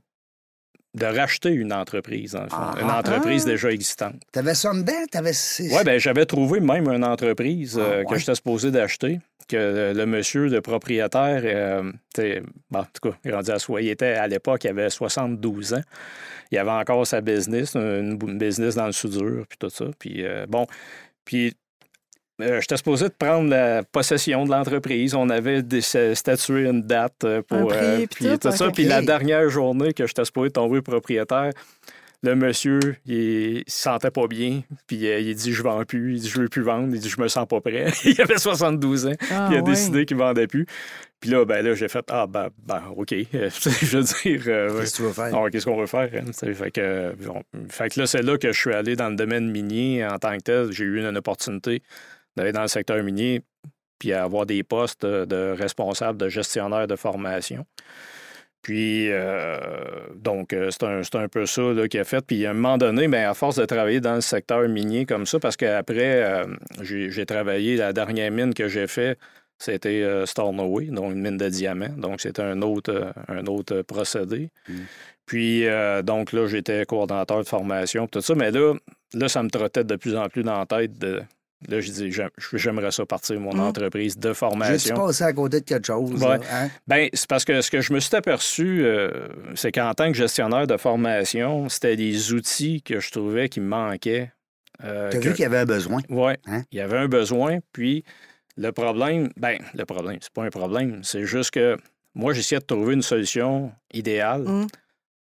de racheter une entreprise, dans le fond. Ah. une entreprise Ah. déjà existante. T'avais ça dedans? T'avais... Oui, ben j'avais trouvé même une entreprise euh, Ah, que ouais. j'étais supposé d'acheter, que le, monsieur, le propriétaire, euh, bon, en tout cas, il rendu à soi. Il était, à l'époque, il avait 72 ans. Il avait encore sa business, une, une business dans le soudure, puis tout ça. Puis euh, bon, puis euh, j'étais supposé de prendre la possession de l'entreprise. On avait statué une date euh, pour... Un prix, puis tout, ça. Puis la dernière journée que j'étais supposé tomber propriétaire, le monsieur, il, il se sentait pas bien. Puis euh, il dit Je vends plus. Il dit Je veux plus vendre. Il dit Je me sens pas prêt. il avait 72 ans. Ah, il a ouais. décidé qu'il vendait plus. Puis là, ben là, j'ai fait Ah, ben, ben OK. je veux dire. euh. Qu'est-ce que tu veux faire? Ah Qu'est-ce qu'on veut faire? hein? Tu sais, Fait que, euh, bon, fait que là, c'est là que je suis allé dans le domaine minier en tant que tel. J'ai eu une opportunité d'aller dans le secteur minier puis avoir des postes de, responsable, de gestionnaire de formation. Puis, euh, donc, euh, c'est un, un peu ça là, qu'il a fait. Puis, à un moment donné, ben, à force de travailler dans le secteur minier comme ça, parce qu'après, euh, j'ai travaillé, la dernière mine que j'ai fait, c'était euh, Stornoway, donc une mine de diamants. Donc, c'était un autre, un autre procédé. Mm. Puis, donc là, j'étais coordonnateur de formation, tout ça. Mais là, là, ça me trottait de plus en plus dans la tête de. Là, je dis, j'aime- j'aimerais ça partir mon Mm. entreprise de formation. passé à côté de quelque chose? Ouais. hein? Ben, c'est parce que ce que je me suis aperçu, euh, c'est qu'en tant que gestionnaire de formation, c'était des outils que je trouvais qui me manquaient. euh, T'as que- vu qu'il y avait un besoin? Oui, Hein? il y avait un besoin. Puis le problème, ben, le problème, c'est pas un problème. C'est juste que moi, j'essayais de trouver une solution idéale. Mm.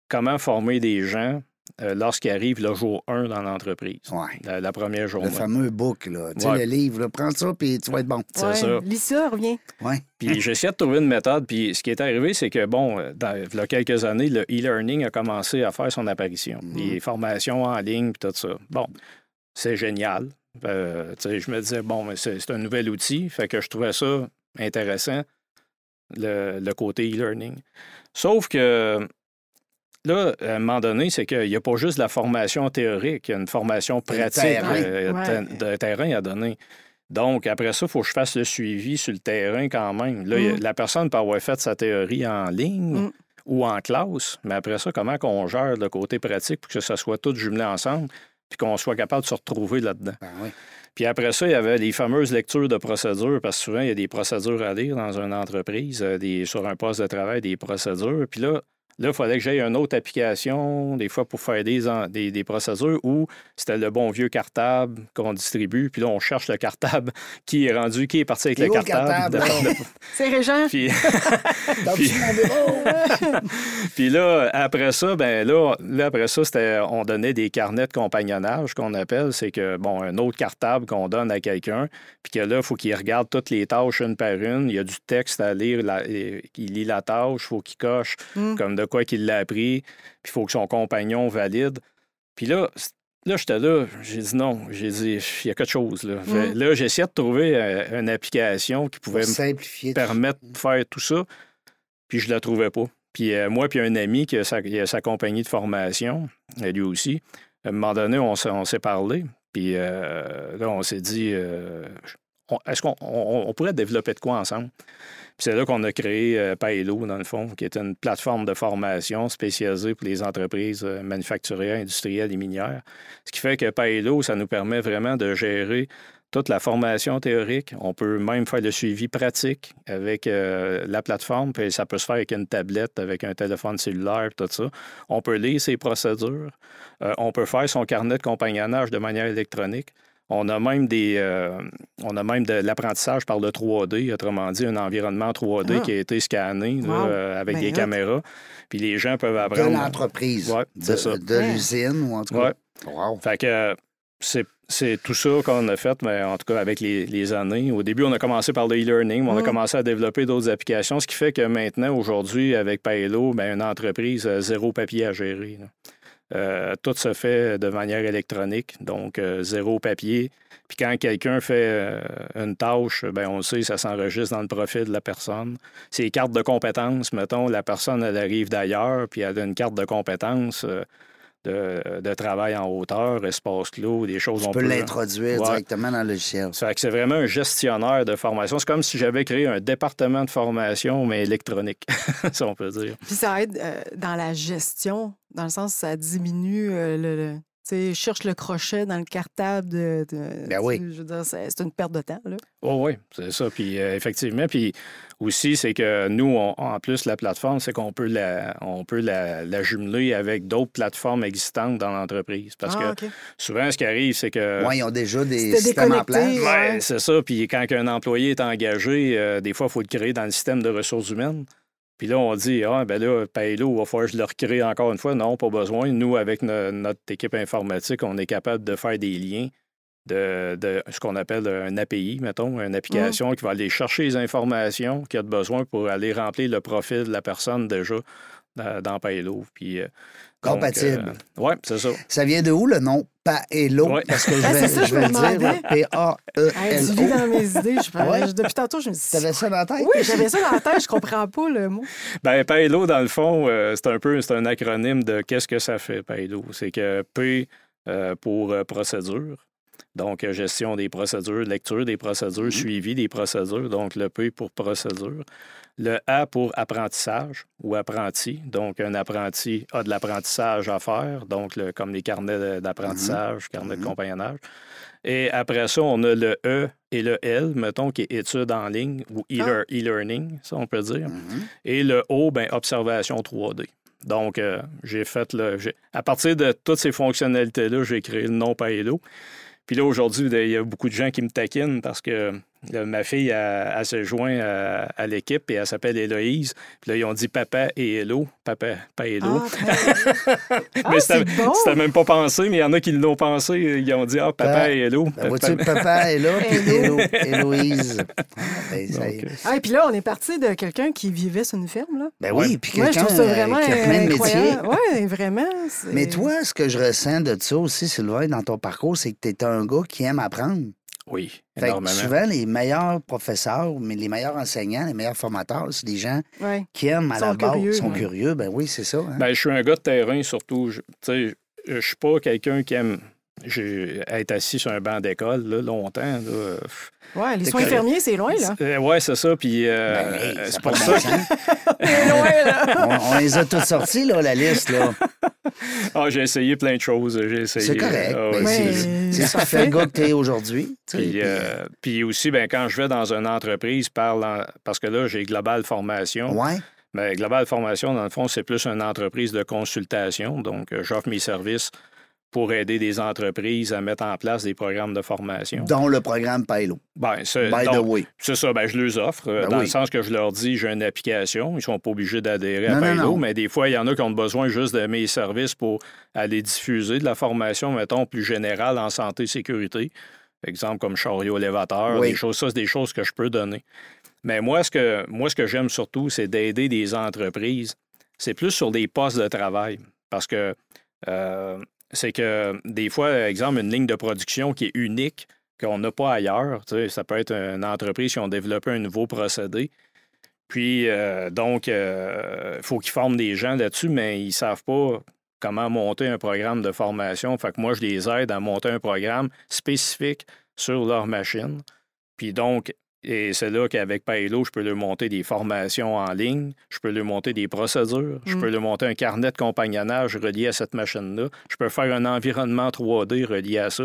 Comment former des gens euh, lorsqu'ils arrivent le jour 1 dans l'entreprise, Ouais. la, la première journée. Le fameux book, là. Tu sais, Ouais. le livre, là. Prends ça, puis tu vas être bon. C'est Ouais, ça. Lis ça, reviens. Ouais. Puis j'essayais de trouver une méthode. Puis ce qui est arrivé, c'est que, bon, euh, dans il y a quelques années, le e-learning a commencé à faire son apparition. Mhm. Les formations en ligne, puis tout ça. Bon, c'est génial. Euh, tu sais, je me disais, bon, c'est c'est un nouvel outil. Fait que je trouvais ça intéressant, le, le côté e-learning. Sauf que là, à un moment donné, c'est qu'il n'y a pas juste la formation théorique, il y a une formation pratique terrain. euh, Ouais. de terrain à donner. Donc, après ça, il faut que je fasse le suivi sur le terrain quand même. Là, Mm. la personne peut avoir fait sa théorie en ligne Mm. ou en classe, mais après ça, comment qu'on gère le côté pratique pour que ça soit tout jumelé ensemble puis qu'on soit capable de se retrouver là-dedans. Ben oui. Puis après ça, il y avait les fameuses lectures de procédures, parce que souvent, il y a des procédures à lire dans une entreprise, euh, des, sur un poste de travail, des procédures. Puis là, là, il fallait que j'aille une autre application, des fois pour faire des, des, des procédures, ou c'était le bon vieux cartable qu'on distribue. Puis là, on cherche le cartable qui est rendu, qui est parti avec le cartable. C'est Régent. Puis, Puis- là, après ça, ben là, là après ça, c'était, on donnait des carnets de compagnonnage qu'on appelle. C'est que, bon, un autre cartable qu'on donne à quelqu'un, puis que là, il faut qu'il regarde toutes les tâches une par une. Il y a du texte à lire, la- il lit la tâche, il faut qu'il coche Mm. comme de quoi qu'il l'a appris, puis il faut que son compagnon valide. Puis là, là, j'étais là, j'ai dit non, j'ai dit, il y a quelque chose là. Mm. Là, essayé de trouver euh, une application qui pouvait me permettre de faire tout ça, puis je la trouvais pas. Puis euh, moi, puis un ami qui a sa, qui a sa compagnie de formation, euh, lui aussi, à un moment donné, on s'est, parlé, puis euh, là, on s'est dit, euh, est-ce qu'on on- on pourrait développer de quoi ensemble? Puis c'est là qu'on a créé euh, dans le fond, qui est une plateforme de formation spécialisée pour les entreprises euh, manufacturières, industrielles et minières. Ce qui fait que Paelo, ça nous permet vraiment de gérer toute la formation théorique. On peut même faire le suivi pratique avec euh, la plateforme, puis ça peut se faire avec une tablette, avec un téléphone cellulaire, tout ça. On peut lire ses procédures. Euh, on peut faire son carnet de compagnonnage de manière électronique. On a même des, euh, on a même de l'apprentissage par le 3D, autrement dit, un environnement 3D Ah. qui a été scanné là, euh, avec Ben des hot. caméras. Puis les gens peuvent De apprendre. l'entreprise. Ouais, de de Ouais. l'usine, ou en tout cas. Ouais. Wow. Fait que c'est, c'est tout ça qu'on a fait, mais en tout cas avec les, les années. Au début, on a commencé par le e-learning, mais on a Mm. commencé à développer d'autres applications, ce qui fait que maintenant, aujourd'hui, avec Paelo, ben, une entreprise, euh, zéro papier à gérer. là. Euh, tout se fait de manière électronique, donc euh, zéro papier. Puis quand quelqu'un fait euh, une tâche, ben, on le sait, ça s'enregistre dans le profil de la personne. Ces cartes de compétences, mettons, la personne, elle arrive d'ailleurs, puis elle a une carte de compétences. De, de travail en hauteur, espace clos, des choses Tu on peux peut- l'introduire Ouais. directement dans le logiciel. Ça fait que c'est vraiment un gestionnaire de formation. C'est comme si j'avais créé un département de formation, mais électronique, si on peut dire. Puis ça aide euh, dans la gestion, dans le sens que ça diminue euh, le. Sais, cherche le crochet dans le cartable. De, de- Ben oui. Je veux dire, c'est une perte de temps. Là. Oh oui, c'est ça. Puis euh, effectivement, puis aussi, c'est que nous, on- en plus, la plateforme, c'est qu'on peut la, on peut la, la jumeler avec d'autres plateformes existantes dans l'entreprise. Parce Ah, que souvent, ce qui arrive, c'est que... Oui, ils ont déjà des systèmes en place. ouais. Ouais, c'est ça. Puis quand un employé est engagé, euh, des fois, il faut le créer dans le système de ressources humaines. Puis là, on dit, ah, ben là, paye-le, il va falloir que je le recrée encore une fois. Non, pas besoin. Nous, avec no- notre équipe informatique, on est capable de faire des liens de, de ce qu'on appelle un API, mettons, une application qui va aller chercher les informations qu'il y a de besoin pour aller remplir le profil de la personne déjà dans, Paelo. Puis, euh, donc, Compatible. euh, ouais, c'est ça. Ça vient de où le nom Paello? Ouais. Parce que je Ah, vais, c'est ça, je je vais me le dire. Hey, tu P-A-E-L-O. dans mes idées. Je, Ouais? je- depuis tantôt, je me dis. T'avais ça dans la tête? Oui, j'avais ça dans la tête, je comprends pas le mot. Ben, PAELO, dans le fond, euh, c'est un peu c'est un acronyme de qu'est-ce que ça fait, PAELO? C'est que P euh, pour euh, procédure, donc euh, gestion des procédures, lecture des procédures, suivi des procédures, donc le P pour procédure. Le A pour apprentissage ou apprenti, donc un apprenti a de l'apprentissage à faire, donc le- comme les carnets d'apprentissage, carnets de Mhm. compagnonnage. Et après ça, on a le E et le L, mettons, qui est études en ligne ou e-lear- e-learning, ça on peut dire. Mhm. Et le O, ben, observation 3D. Donc, euh, j'ai fait le. j'ai- À partir de toutes ces fonctionnalités-là, j'ai créé le nom Paello. Puis là, aujourd'hui, il y a beaucoup de gens qui me taquinent parce que là, ma fille, elle, elle s'est jointe à, à l'équipe et elle s'appelle Héloïse. Puis là, ils ont dit papa et Hello. Papa, Paello. Ah, ben- Ah, mais c'est c'était bon. c'était même pas pensé, mais il y en a qui l'ont pensé. Ils ont dit Ah, papa et Hello. Ben, papa est là, puis Hello. Hélo- Héloïse. Ah, ben, ça. Donc, euh, Ah, et puis là, on est parti de quelqu'un qui vivait sur une ferme. Là. Ben oui, Ouais. puis quelqu'un euh, vraiment qui a plein de métiers. incroyable. Oui, vraiment. Mais toi, ce que je ressens de ça aussi, Sylvain, dans ton parcours, c'est que tu es un gars qui aime apprendre. Oui, Fait que souvent, les meilleurs professeurs, mais les meilleurs enseignants, les meilleurs formateurs, c'est des gens Ouais. qui aiment à la base, curieux, sont ouais. curieux. Ben oui, c'est ça. hein. Ben, je suis un gars de terrain surtout. Je, tu sais, je suis pas quelqu'un qui aime j'ai- être assis sur un banc d'école là, longtemps. Là. Ouais, les soins infirmiers, c'est loin, là. Euh, ouais, c'est ça. Puis euh, Ben, hey, c'est ça pour ça que. C'est loin, là. on, on les a toutes sorties, là, la liste. là. Ah, j'ai essayé plein de choses. J'ai essayé. C'est correct. Ah, Ben, Mais- c'est parfait. fait le gars que tu es aujourd'hui. Puis, euh, puis aussi, ben, quand je vais dans une entreprise, parce que là, j'ai Global Formation. Ouais. Ben, Global Formation, dans le fond, c'est plus une entreprise de consultation. Donc, euh, j'offre mes services pour aider des entreprises à mettre en place des programmes de formation. Dont le programme Pailo. Ben, By the way. c'est ça, ben, je les offre, euh, Ben dans oui. le sens que je leur dis, j'ai une application, ils ne sont pas obligés d'adhérer à Pailo, mais des fois, il y en a qui ont besoin juste de mes services pour aller diffuser de la formation, mettons, plus générale en santé et sécurité. Exemple comme chariot élévateur, Oui. des choses, ça, c'est des choses que je peux donner. Mais moi, ce que, moi, ce que j'aime surtout, c'est d'aider des entreprises. C'est plus sur des postes de travail. Parce que euh, c'est que des fois, exemple, une ligne de production qui est unique, qu'on n'a pas ailleurs. Ça peut être une entreprise qui ont développé un nouveau procédé. Puis, euh, donc, il faut qu'ils forment des gens là-dessus, mais ils ne savent pas comment monter un programme de formation. Fait que moi, je les aide à monter un programme spécifique sur leur machine. Puis donc, et c'est là qu'avec Paelo, je peux leur monter des formations en ligne, je peux leur monter des procédures, je Mm. peux leur monter un carnet de compagnonnage relié à cette machine-là, je peux faire un environnement 3D relié à ça.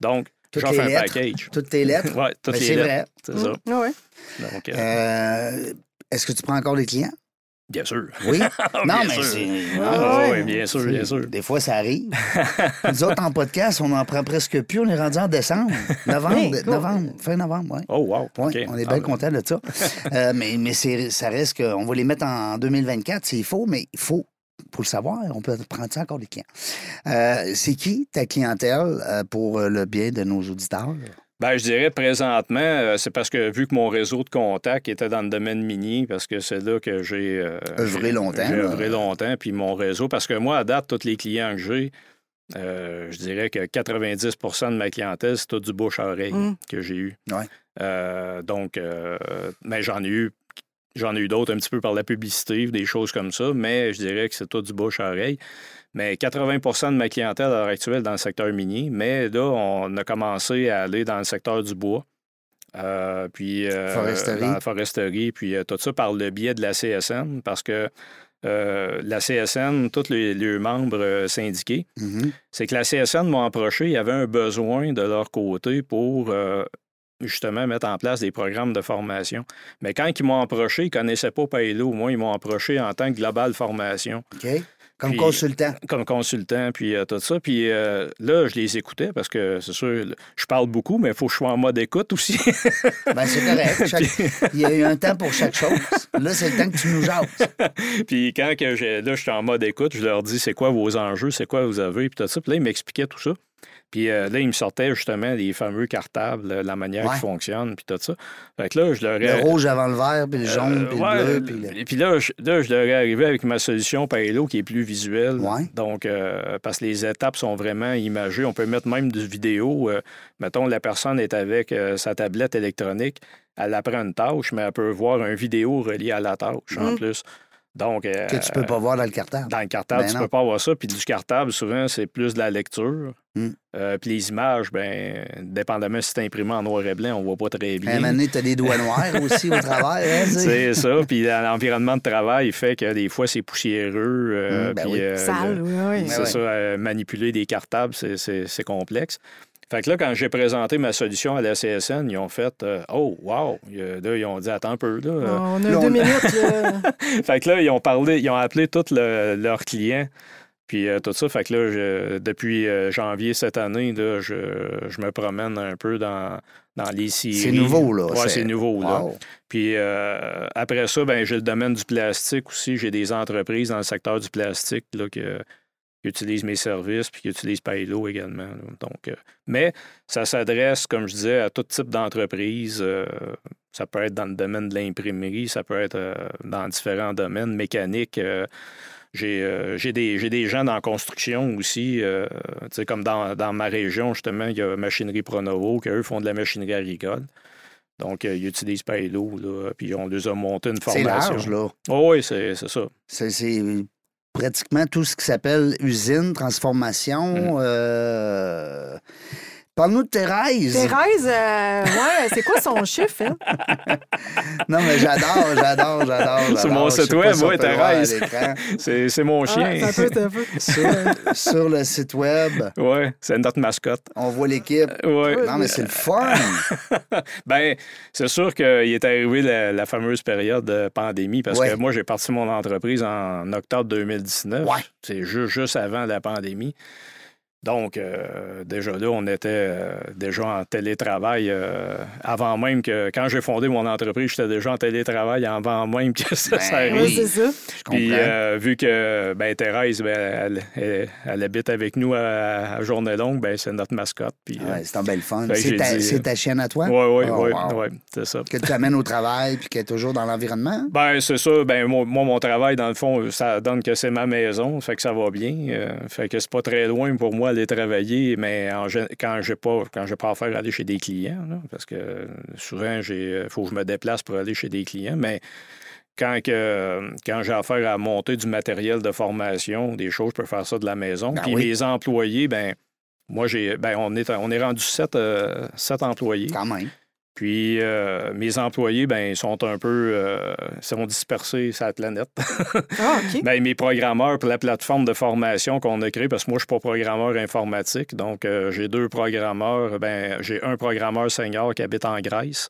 Donc, Toutes j'offre les un lettres. package. Toutes tes lettres. Oui, toutes Ben, les c'est lettres, vrai. C'est ça. Mm, ouais. Donc, euh, Euh, Est-ce que tu prends encore des clients? Bien sûr. Oui. non, Bien mais sûr. c'est. Ah, non, ouais. oui, bien sûr, bien sûr. Des fois, ça arrive. Nous autres, en podcast, on n'en prend presque plus. On est rendu en décembre. Novembre, Hey, cool. novembre, fin novembre, oui. Oh, wow. On est Ah, bien content de ça. Euh, mais mais ça reste qu'on va les mettre en 2024 s'il faut, mais il faut, pour le savoir, on peut prendre ça encore des clients. Euh, c'est qui ta clientèle euh, pour le bien de nos auditeurs? Ben, je dirais présentement, euh, c'est parce que vu que mon réseau de contacts était dans le domaine minier, parce que c'est là que j'ai euh, Œuvré longtemps, J'ai œuvré longtemps, puis mon réseau, parce que moi, à date, tous les clients que j'ai, euh, je dirais que 90 de ma clientèle, c'est tout du bouche à oreille Mm. que j'ai eu. Ouais. Donc, mais j'en ai eu J'en ai eu d'autres un petit peu par la publicité, des choses comme ça, mais je dirais que c'est tout du bouche à oreille. Mais 80% de ma clientèle à l'heure actuelle dans le secteur minier, mais là, on a commencé à aller dans le secteur du bois. Euh, puis euh, Foresterie. dans la foresterie, puis euh, tout ça par le biais de la CSN, parce que euh, la CSN, tous les, les membres syndiqués, Mhm. c'est que la CSN m'a approché, il y avait un besoin de leur côté pour justement mettre en place des programmes de formation. Mais quand ils m'ont approché, ils ne connaissaient pas Paelo. Moi, ils m'ont approché en tant que Global Formation? Comme Puis- consultant. comme consultant, puis euh, tout ça. Puis euh, là, je les écoutais parce que c'est sûr, je parle beaucoup, mais il faut que je sois en mode écoute aussi. Ben, c'est correct. Chaque- Il y a eu un temps pour chaque chose. Là, c'est le temps que tu nous jases. puis quand que là, je suis en mode écoute, je leur dis c'est quoi vos enjeux, c'est quoi vous avez, puis tout ça. Puis là, ils m'expliquaient tout ça. Puis euh, là, ils me sortaient justement les fameux cartables, euh, la manière Ouais. qu'ils fonctionnent, puis tout ça. Fait que là, je leur ai... Le rouge avant le vert, puis le jaune, Euh, puis ouais, le bleu. Puis le... Et puis là, je, là, je leur ai arrivé avec ma solution Paelo qui est plus visuelle. Ouais. Donc, euh, parce que les étapes sont vraiment imagées. On peut mettre même du vidéo. euh, mettons, la personne est avec sa tablette électronique. Elle apprend une tâche, mais elle peut voir une vidéo reliée à la tâche en Mm. plus. Donc, euh, Que tu peux pas voir dans le cartable. dans le cartable, Ben tu non. peux pas avoir ça. Puis du cartable, souvent, c'est plus de la lecture. Mm. Euh, puis les images, ben, dépendamment si c'est imprimé en noir et blanc, on voit pas très À un bien. moment donné, tu as des doigts noirs aussi au travers. hein. C'est ça. Puis l'environnement de travail fait que des fois, c'est poussiéreux. euh, Mm, ben puis, oui. euh, Sale, le- oui, oui. C'est ouais. ça, euh, manipuler des cartables, c'est complexe. Fait que là, quand j'ai présenté ma solution à la CSN, ils ont fait euh, Oh, wow! Là, ils ont dit Attends un peu. Là. On a Là, on- deux minutes. là. fait que là, ils ont parlé, ils ont appelé tous le- leurs clients. Puis euh, tout ça, fait que là, je- depuis euh, janvier cette année, là, je, je me promène un peu dans, dans les séries. C'est nouveau, là. Ouais, c'est nouveau, là. Puis euh, après ça, ben, j'ai le domaine du plastique aussi. J'ai des entreprises dans le secteur du plastique là, que- qui utilisent mes services puis qui utilisent Pailo également. là. Donc, euh, mais ça s'adresse, comme je disais, à tout type d'entreprise. Euh, ça peut être dans le domaine de l'imprimerie, ça peut être euh, dans différents domaines mécaniques. j'ai j'ai des, j'ai des gens dans la construction aussi, comme dans, dans ma région, justement, il y a Machinerie Pronovo, qui eux font de la machinerie agricole. Donc, ils utilisent Pailo, là, puis on les a monté une C'est formation. large, là. Oh, oui, c'est c'est ça. C'est c'est pratiquement tout ce qui s'appelle usine, transformation. Mm. euh, Parle-nous de Thérèse. Thérèse, euh, ouais, c'est quoi son chiffre? Non, mais j'adore, j'adore, j'adore. Sur j'adore. mon site web, ouais, Thérèse. C'est c'est mon Ah, chien. c'est un peu, c'est un peu. sur, sur le site web, Oui, c'est notre mascotte. on voit l'équipe. Ouais. Non, mais c'est le fun. Ben, c'est sûr qu'il est arrivé la, la fameuse période de pandémie parce Ouais. que moi, j'ai parti mon entreprise en octobre 2019. Ouais. C'est ju- juste avant la pandémie. Donc, euh, déjà là, on était euh, déjà en télétravail euh, avant même que, quand j'ai fondé mon entreprise, j'étais déjà en télétravail avant même que ça Ben s'arrive. Oui, Oui. c'est ça. Je comprends. Puis, euh, vu que ben, Thérèse, ben, elle, elle- elle habite avec nous à, à Journée Longue, ben, c'est notre mascotte. Puis, euh, Ouais, c'est un bel fun. Que C'est ta, dit- c'est ta chienne à toi? Oui, oui, Oh, oui, wow. c'est ça. Que tu amènes au travail puis qu'elle est toujours dans l'environnement? Ben, c'est ça. Ben, moi, moi, mon travail, dans le fond, ça donne que c'est ma maison. Fait que ça va bien. Euh, fait que c'est pas très loin pour moi aller travailler, mais en quand pas quand j'ai pas affaire à aller chez des clients, là, parce que euh, souvent, il faut que je me déplace pour aller chez des clients, mais quand, que, quand j'ai affaire à monter du matériel de formation, des choses, je peux faire ça de la maison. Ben Puis oui. les employés, ben moi, j'ai ben, on est, on est rendu sept, euh, sept employés. Quand même. Puis euh, mes employés, ben, ils sont un peu euh, sont dispersés sur la planète. Ah, OK. ben, mes programmeurs pour la plateforme de formation qu'on a créée, parce que moi, je suis pas programmeur informatique, donc euh, j'ai deux programmeurs. Ben, j'ai un programmeur senior qui habite en Grèce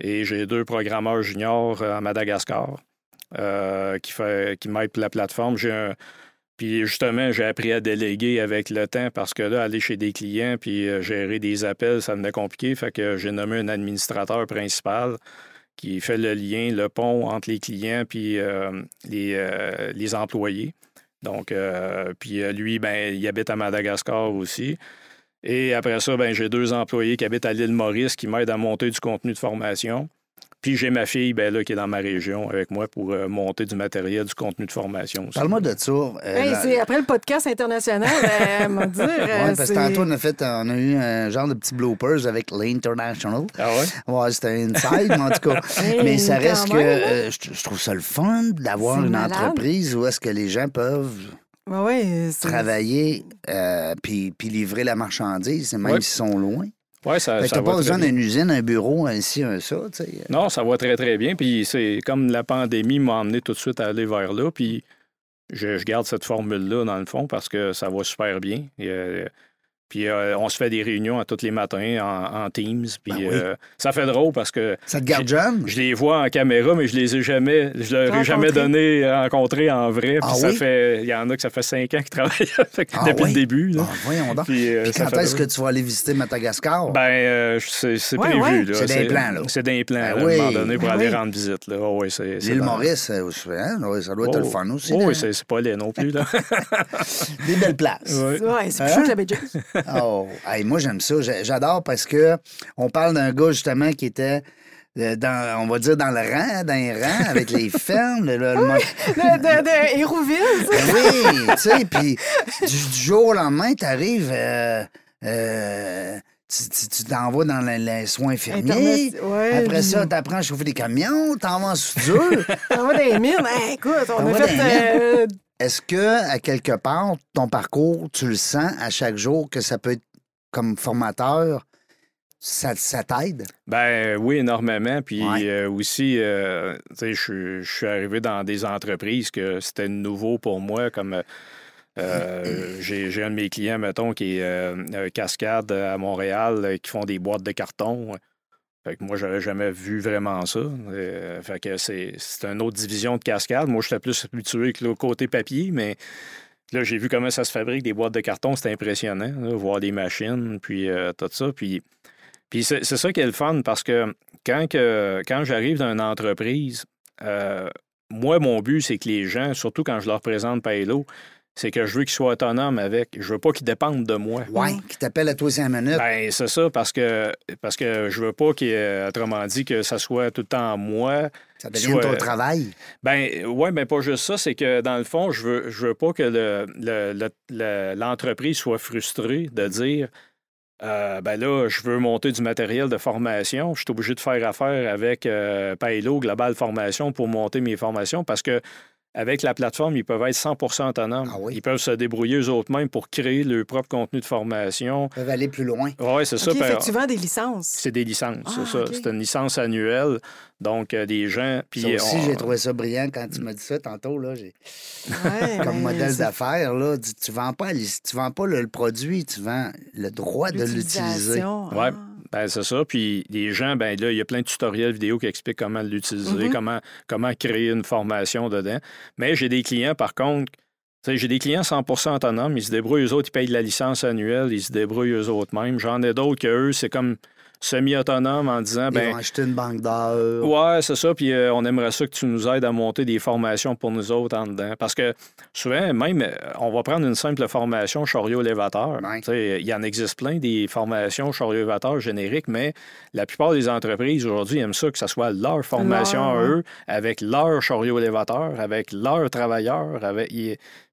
et j'ai deux programmeurs juniors euh, à Madagascar qui, fait, qui m'aident pour la plateforme. J'ai un- Puis justement, j'ai appris à déléguer avec le temps parce que là, aller chez des clients puis euh, gérer des appels, ça devenait compliqué. Fait que j'ai nommé un administrateur principal qui fait le lien, le pont entre les clients puis euh, les, euh, les employés. Donc, puis lui, ben, il habite à Madagascar aussi. Et après ça, ben, j'ai deux employés qui habitent à l'île Maurice qui m'aident à monter du contenu de formation. Puis j'ai ma fille ben, là, qui est dans ma région avec moi pour euh, monter du matériel, du contenu de formation aussi. Parle-moi de ça. euh, Hey, la- c'est après le podcast international, euh, m'a dire. Ouais, euh, parce que tantôt, on a, fait, on a eu un genre de petit bloopers avec l'International. Ah ouais? Ouais, c'était inside, mais en tout cas. Hey, mais ça reste que je, je trouve ça le fun d'avoir une malade. entreprise où est-ce que les gens peuvent Ouais, travailler euh, puis, puis livrer la marchandise, même Ouais. s'ils sont loin. Ouais, ça, Fait que ça t'as va pas besoin d'une usine, un bureau, un ci, un ça. Non, ça va très, très bien. Puis c'est comme la pandémie m'a amené tout de suite à aller vers là. Puis je, je garde cette formule-là, dans le fond, parce que ça va super bien. Et, euh, puis euh, on se fait des réunions à tous les matins en, en Teams. Puis Ben oui. euh, ça fait drôle parce que Ça te garde jeune? je les vois en caméra, mais je les ai jamais, je leur ai Rencontrés. jamais donné rencontré en vrai. Puis Ah ça oui? fait, il y en a que ça fait cinq ans qu'ils travaillent avec- Ah depuis oui? le début. là. Ah, voyons donc. Puis, euh, Puis ça quand est-ce que tu vas aller visiter Madagascar? Ben, euh, c'est prévu. ouais. C'est des plans, là. C'est des plans, Ben là, à un oui. moment donné, pour Ben aller oui. rendre visite. Là. Oh, oui, c'est- c'est L'île Maurice, euh, hein, ça doit être Oh, le fun aussi. oh, oui, c'est c'est pas laid non plus. Là. Des belles places. Ouais. Ouais, c'est plus Hein? chaud que la James. Oh, hey, moi j'aime ça. J'a- J'adore parce que on parle d'un gars justement qui était euh, dans, on va dire dans le rang, dans les rangs, avec les fermes. le- le- le mo- De, Hérouville, ça. Oui, tu sais, puis du, du jour au lendemain, t'arrives, euh, euh, tu t'en vas dans les, les soins infirmiers. Ouais, Après ça, t'apprends à chauffer des camions, t'en vas en soudure. On va dans les mines. Hey, écoute, on a fait. Est-ce que, à quelque part, ton parcours, tu le sens à chaque jour que ça peut être comme formateur, ça, ça t'aide? Ben oui, énormément. Puis Ouais. euh, aussi, euh, tu sais, je suis- je suis arrivé dans des entreprises que c'était nouveau pour moi, comme euh, j'ai un de mes clients, mettons, qui est euh, Cascade à Montréal, qui font des boîtes de carton. Fait que moi, j'avais jamais vu vraiment ça. Euh, fait que c'est une autre division de Cascade. Moi, j'étais plus habitué que le côté papier, mais là, j'ai vu comment ça se fabrique, des boîtes de carton. C'était impressionnant, voir des machines, puis euh, tout ça. Puis puis c'est c'est ça qui est le fun parce que quand, que, quand j'arrive dans une entreprise, euh, moi, mon but, c'est que les gens, surtout quand je leur présente Paelo, c'est que je veux qu'ils soient autonomes avec. Je veux pas qu'ils dépendent de moi. Ouais, qui t'appelle à toi cinq minutes. Ben, c'est ça, parce que, parce que je veux pas qu'il ait, autrement dit, que ça soit tout le temps moi. ça devient soit- ton travail. Ben, ouais, mais pas juste ça, c'est que dans le fond, je veux, je veux pas que le- le- le- le- l'entreprise soit frustrée de dire euh, ben là, je veux monter du matériel de formation. Je suis obligé de faire affaire avec euh, Paelo Global Formation pour monter mes formations parce que avec la plateforme, ils peuvent être 100% autonomes. Ah oui. Ils peuvent se débrouiller eux-mêmes pour créer leur propre contenu de formation. Ils peuvent aller plus loin. Oui, c'est ça. OK, par- fait que tu vends des licences. C'est des licences, Ah, c'est ça. C'est une licence annuelle. Donc, euh, des gens. Puis Ça aussi, on- j'ai trouvé ça brillant quand tu m'as dit ça tantôt. Là, j'ai- Ouais, comme ben, modèle d'affaires, là, tu, tu vends pas, tu vends pas le, le produit, tu vends le droit de l'utiliser. Ouais, Ah. Ben, c'est ça. Puis les gens, ben là, il y a plein de tutoriels vidéo qui expliquent comment l'utiliser, Mhm. comment, comment créer une formation dedans. Mais j'ai des clients, par contre, tu sais, j'ai des clients 100% autonomes, ils se débrouillent, eux autres, ils payent la licence annuelle, ils se débrouillent eux autres mêmes. J'en ai d'autres que eux, c'est comme semi-autonome en disant, Ils ben, vont acheter une banque d'heures. Ouais, c'est ça. Puis euh, on aimerait ça que tu nous aides à monter des formations pour nous autres en dedans. Parce que souvent, même, euh, on va prendre une simple formation chariot-élévateur. Ouais. Tu sais, Il y en existe plein des formations chariot-élévateur génériques, mais la plupart des entreprises aujourd'hui aiment ça que ce soit leur formation Leur, à ouais. eux, avec leur chariot-élévateur, avec leurs travailleurs. Avec...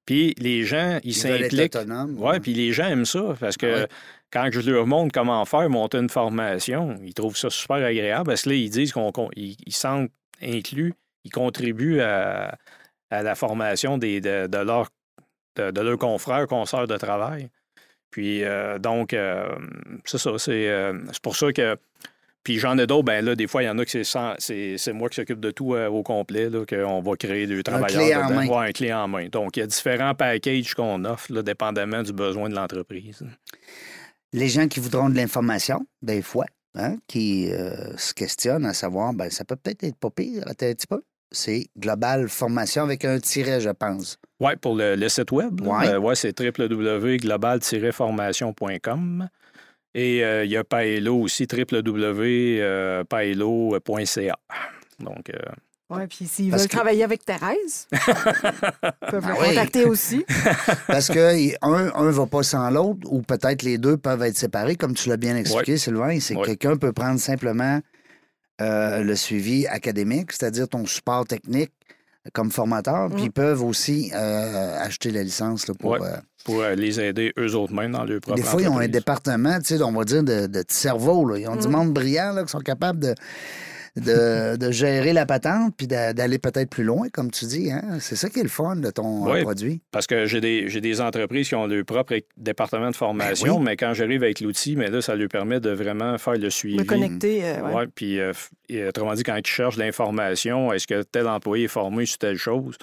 Puis les gens, ils s'impliquent. Oui, puis les gens aiment ça parce que Ouais. Quand je leur montre comment faire, monter une formation, ils trouvent ça super agréable parce que là, ils disent qu'on qu'on- ils, ils sentent inclus, ils contribuent à, à la formation des, de, de leurs de, de leurs confrères, consoeurs de travail. Puis euh, donc, euh, c'est ça, c'est euh, c'est pour ça que. Puis j'en ai d'autres, ben là, des fois, il y en a que c'est moi qui s'occupe de tout au complet, qu'on va créer des travailleurs. clé en main. Ouais, un clé en main. Donc, il y a différents packages qu'on offre, là, dépendamment du besoin de l'entreprise. Les gens qui voudront de l'information, des fois, hein, qui euh, se questionnent à savoir, ben, ça peut peut-être être pas pire, un petit peu. C'est Global Formation avec un tiret, je pense. Oui, pour le, le site web, Ouais. euh, ouais, c'est www.global-formation.com. Et euh, il y a Paelo aussi, www.paelo.ca. Donc, Ouais, puis s'ils veulent que- travailler avec Thérèse, ils peuvent Ben le oui. contacter aussi. Parce que un un va pas sans l'autre, ou peut-être les deux peuvent être séparés, comme tu l'as bien expliqué, Sylvain. C'est que quelqu'un peut prendre simplement euh, le suivi académique, c'est-à-dire ton support technique comme formateur, puis Mm. ils peuvent aussi euh, acheter la licence là, pour. Ouais. euh, Pour les aider eux autres mêmes dans leur propre des fois, ils ont un département, tu sais, on va dire, de, de cerveau. Là. Ils ont du Mm. monde brillant là, qui sont capables de, de, de gérer la patente puis d'a- d'aller peut-être plus loin, comme tu dis. Hein? C'est ça qui est le fun de ton euh, Oui. produit. Parce que j'ai des, j'ai des entreprises qui ont leur propre département de formation, Ben oui. mais quand j'arrive avec l'outil, mais là, ça leur permet de vraiment faire le suivi. Me connecter. euh, ouais. Ouais, puis, euh, autrement dit, quand ils cherchent l'information, est-ce que tel employé est formé sur telle chose?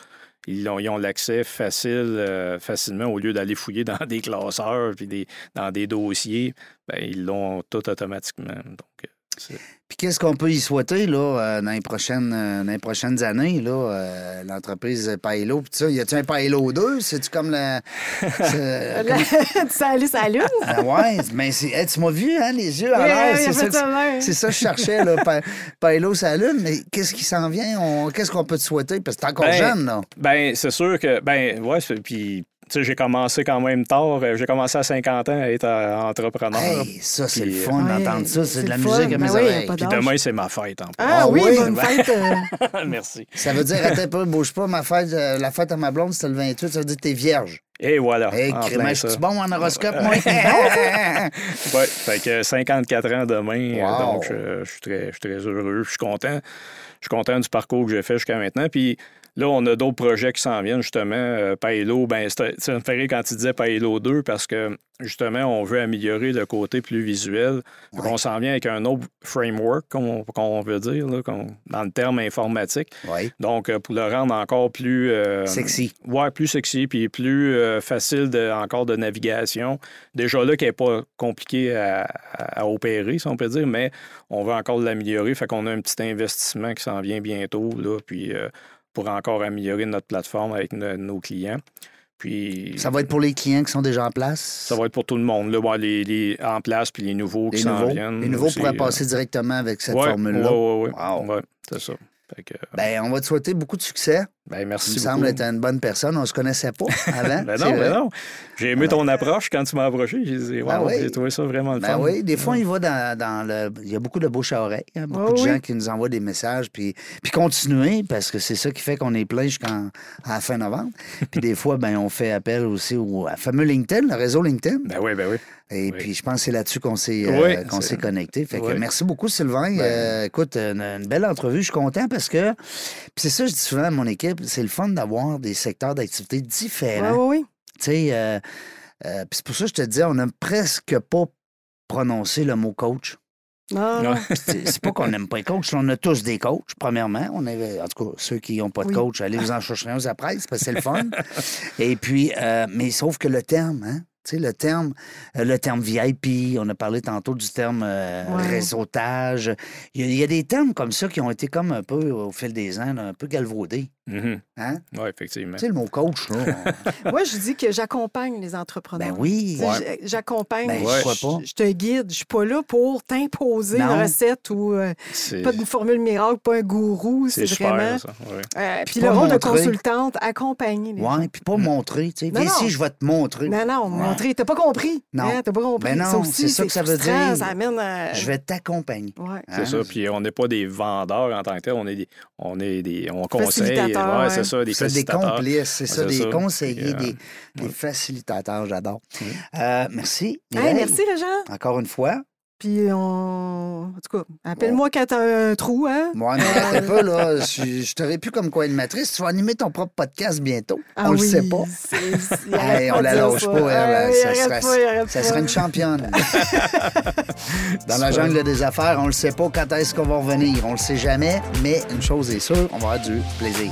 Ils ont, ils ont l'accès facile, euh, facilement, au lieu d'aller fouiller dans des classeurs puis des, dans des dossiers, ben, ils l'ont tout automatiquement. Donc, Puis qu'est-ce qu'on peut y souhaiter là, euh, dans, les prochaines, euh, dans les prochaines années, là, euh, l'entreprise Pailo, puis ça, y a-tu un Pailo 2? C'est-tu comme le... c'est- comme- tu allé sur la lune? Ah ouais, mais c'est, hey, tu m'as vu, hein, les yeux Oui, l'air, oui, c'est ça, ça c'est ça que je cherchais, là, Pa- Pailo lune, mais qu'est-ce qui s'en vient? On- Qu'est-ce qu'on peut te souhaiter? Parce que t'es encore Ben, jeune, là. Ben, c'est sûr que, ben, ouais, puis, j'ai commencé quand même tard. Euh, J'ai commencé à 50 ans à être euh, entrepreneur. Hey, ça, c'est le Puis, fun Ouais, d'entendre ça, c'est de la musique fun. à mes Ben oui, oreilles. pas Puis demain, c'est ma fête en. Ah, Ah oui, oui? bonne fête. euh, Merci. Ça veut dire, attends pas, bouge pas, ma fête, euh, la fête à ma blonde, c'était le 28, ça veut dire que t'es vierge. Et voilà. Hey, ça. tu bon en horoscope, moi? Ouais, fait que 54 ans demain, Wow. euh, donc je, je suis très, je suis très heureux. Je suis content. Je suis content du parcours que j'ai fait jusqu'à maintenant. Puis là, on a d'autres projets qui s'en viennent, justement. Euh, Paelo, ben, ça me fait rire quand tu disais Paelo 2 parce que justement, on veut améliorer le côté plus visuel. Ouais. On s'en vient avec un autre framework, qu'on veut dire, là, dans le terme informatique. oui, Donc, euh, pour le rendre encore plus. euh, sexy. Ouais, plus sexy, puis plus euh, facile de, encore de navigation. Déjà là, qui n'est pas compliqué à, à- opérer, si on peut dire, mais on veut encore l'améliorer. Fait qu'on a un petit investissement qui s'en vient bientôt, là, puis pour encore améliorer notre plateforme avec no- nos clients. Puis Ça va être pour les clients qui sont déjà en place? ça va être pour tout le monde, là, Ouais, les, les en place, puis les nouveaux les qui s'en viennent. Les nouveaux pourraient euh, passer directement avec cette ouais, formule-là. ouais, ouais, ouais. Wow. Ouais, c'est ça. Que, Ben, on va te souhaiter beaucoup de succès. Ben, merci me beaucoup. semble être une bonne personne. On ne se connaissait pas avant. Ben non, ben non. J'ai aimé ton approche quand tu m'as approché. J'ai dit, Ben wow, oui. j'ai trouvé ça vraiment le Ben fun. oui, des fois, il va dans, dans le. Il y a beaucoup de bouche à oreille. hein, beaucoup de oui. gens qui nous envoient des messages. Puis, puis continuer, parce que c'est ça qui fait qu'on est plein jusqu'à la fin novembre. Puis des fois, ben, on fait appel aussi au à fameux LinkedIn, le réseau LinkedIn. Ben oui, ben oui. Et oui. puis, je pense que c'est là-dessus qu'on s'est euh, Oui, qu'on c'est- s'est connecté. Fait que Oui. merci beaucoup, Sylvain. Ben- Euh, écoute, une, une belle entrevue. Je suis content parce que. Puis c'est ça, je dis souvent à mon équipe, c'est le fun d'avoir des secteurs d'activité Oui, différents. oui, oui. Tu sais, euh, euh, c'est pour ça que je te disais, on n'a presque pas prononcé le mot coach. Non, non. Ouais. C'est pas qu'on n'aime pas les coachs. On a tous des coachs, premièrement. On avait, en tout cas, ceux qui n'ont pas de Oui. coach, allez vous en chercher un après, c'est parce que c'est le fun. Et puis, euh, mais sauf que le terme, hein? Tu sais, le terme, le terme VIP, on a parlé tantôt du terme euh, Ouais. réseautage. Il y, a, il y a des termes comme ça qui ont été comme un peu, au fil des ans, là, un peu galvaudés. Mhm. Hein? Oui, effectivement. Tu sais, le mot coach, là. Moi, je dis que j'accompagne les entrepreneurs. ben oui. J'accompagne. Ben, je- te guide. Je suis pas là pour t'imposer une recette ou euh, C'est pas d'une formule miracle, pas un gourou. c'est C'est vraiment. ça. ouais. Euh, puis le rôle de consultante, accompagner les gens. Ouais, puis pas montrer. Tu sais, Non, viens non. ici, je vais te montrer. Non, non, montrer. T'as pas compris. Non. Hein, T'as pas compris. Ben non, c'est ça que ça veut dire. Ça amène à. Je vais t'accompagner. Ouais. C'est Hein? ça. Puis on n'est pas des vendeurs en tant que tel. On est des, on est des, on conseille. Facilitateurs, Ouais, ouais. c'est ça, des complices, c'est ça, des conseillers, des, des facilitateurs, j'adore. Euh, merci. Hey, merci, Régent. Encore une fois. Puis on. En tout cas, appelle-moi quand t'as un trou, hein? Moi, ne m'arrêtez pas, là. Je, je t'aurais pu comme co-animatrice. Tu vas animer ton propre podcast bientôt. Ah on le sait pas. Hey, on la lâche pas, elle, Ah, ça serait- pas, Ça une championne. Dans la jungle des affaires, on ne sait pas quand est-ce qu'on va revenir. On le sait jamais, mais une chose est sûre, on va avoir du plaisir.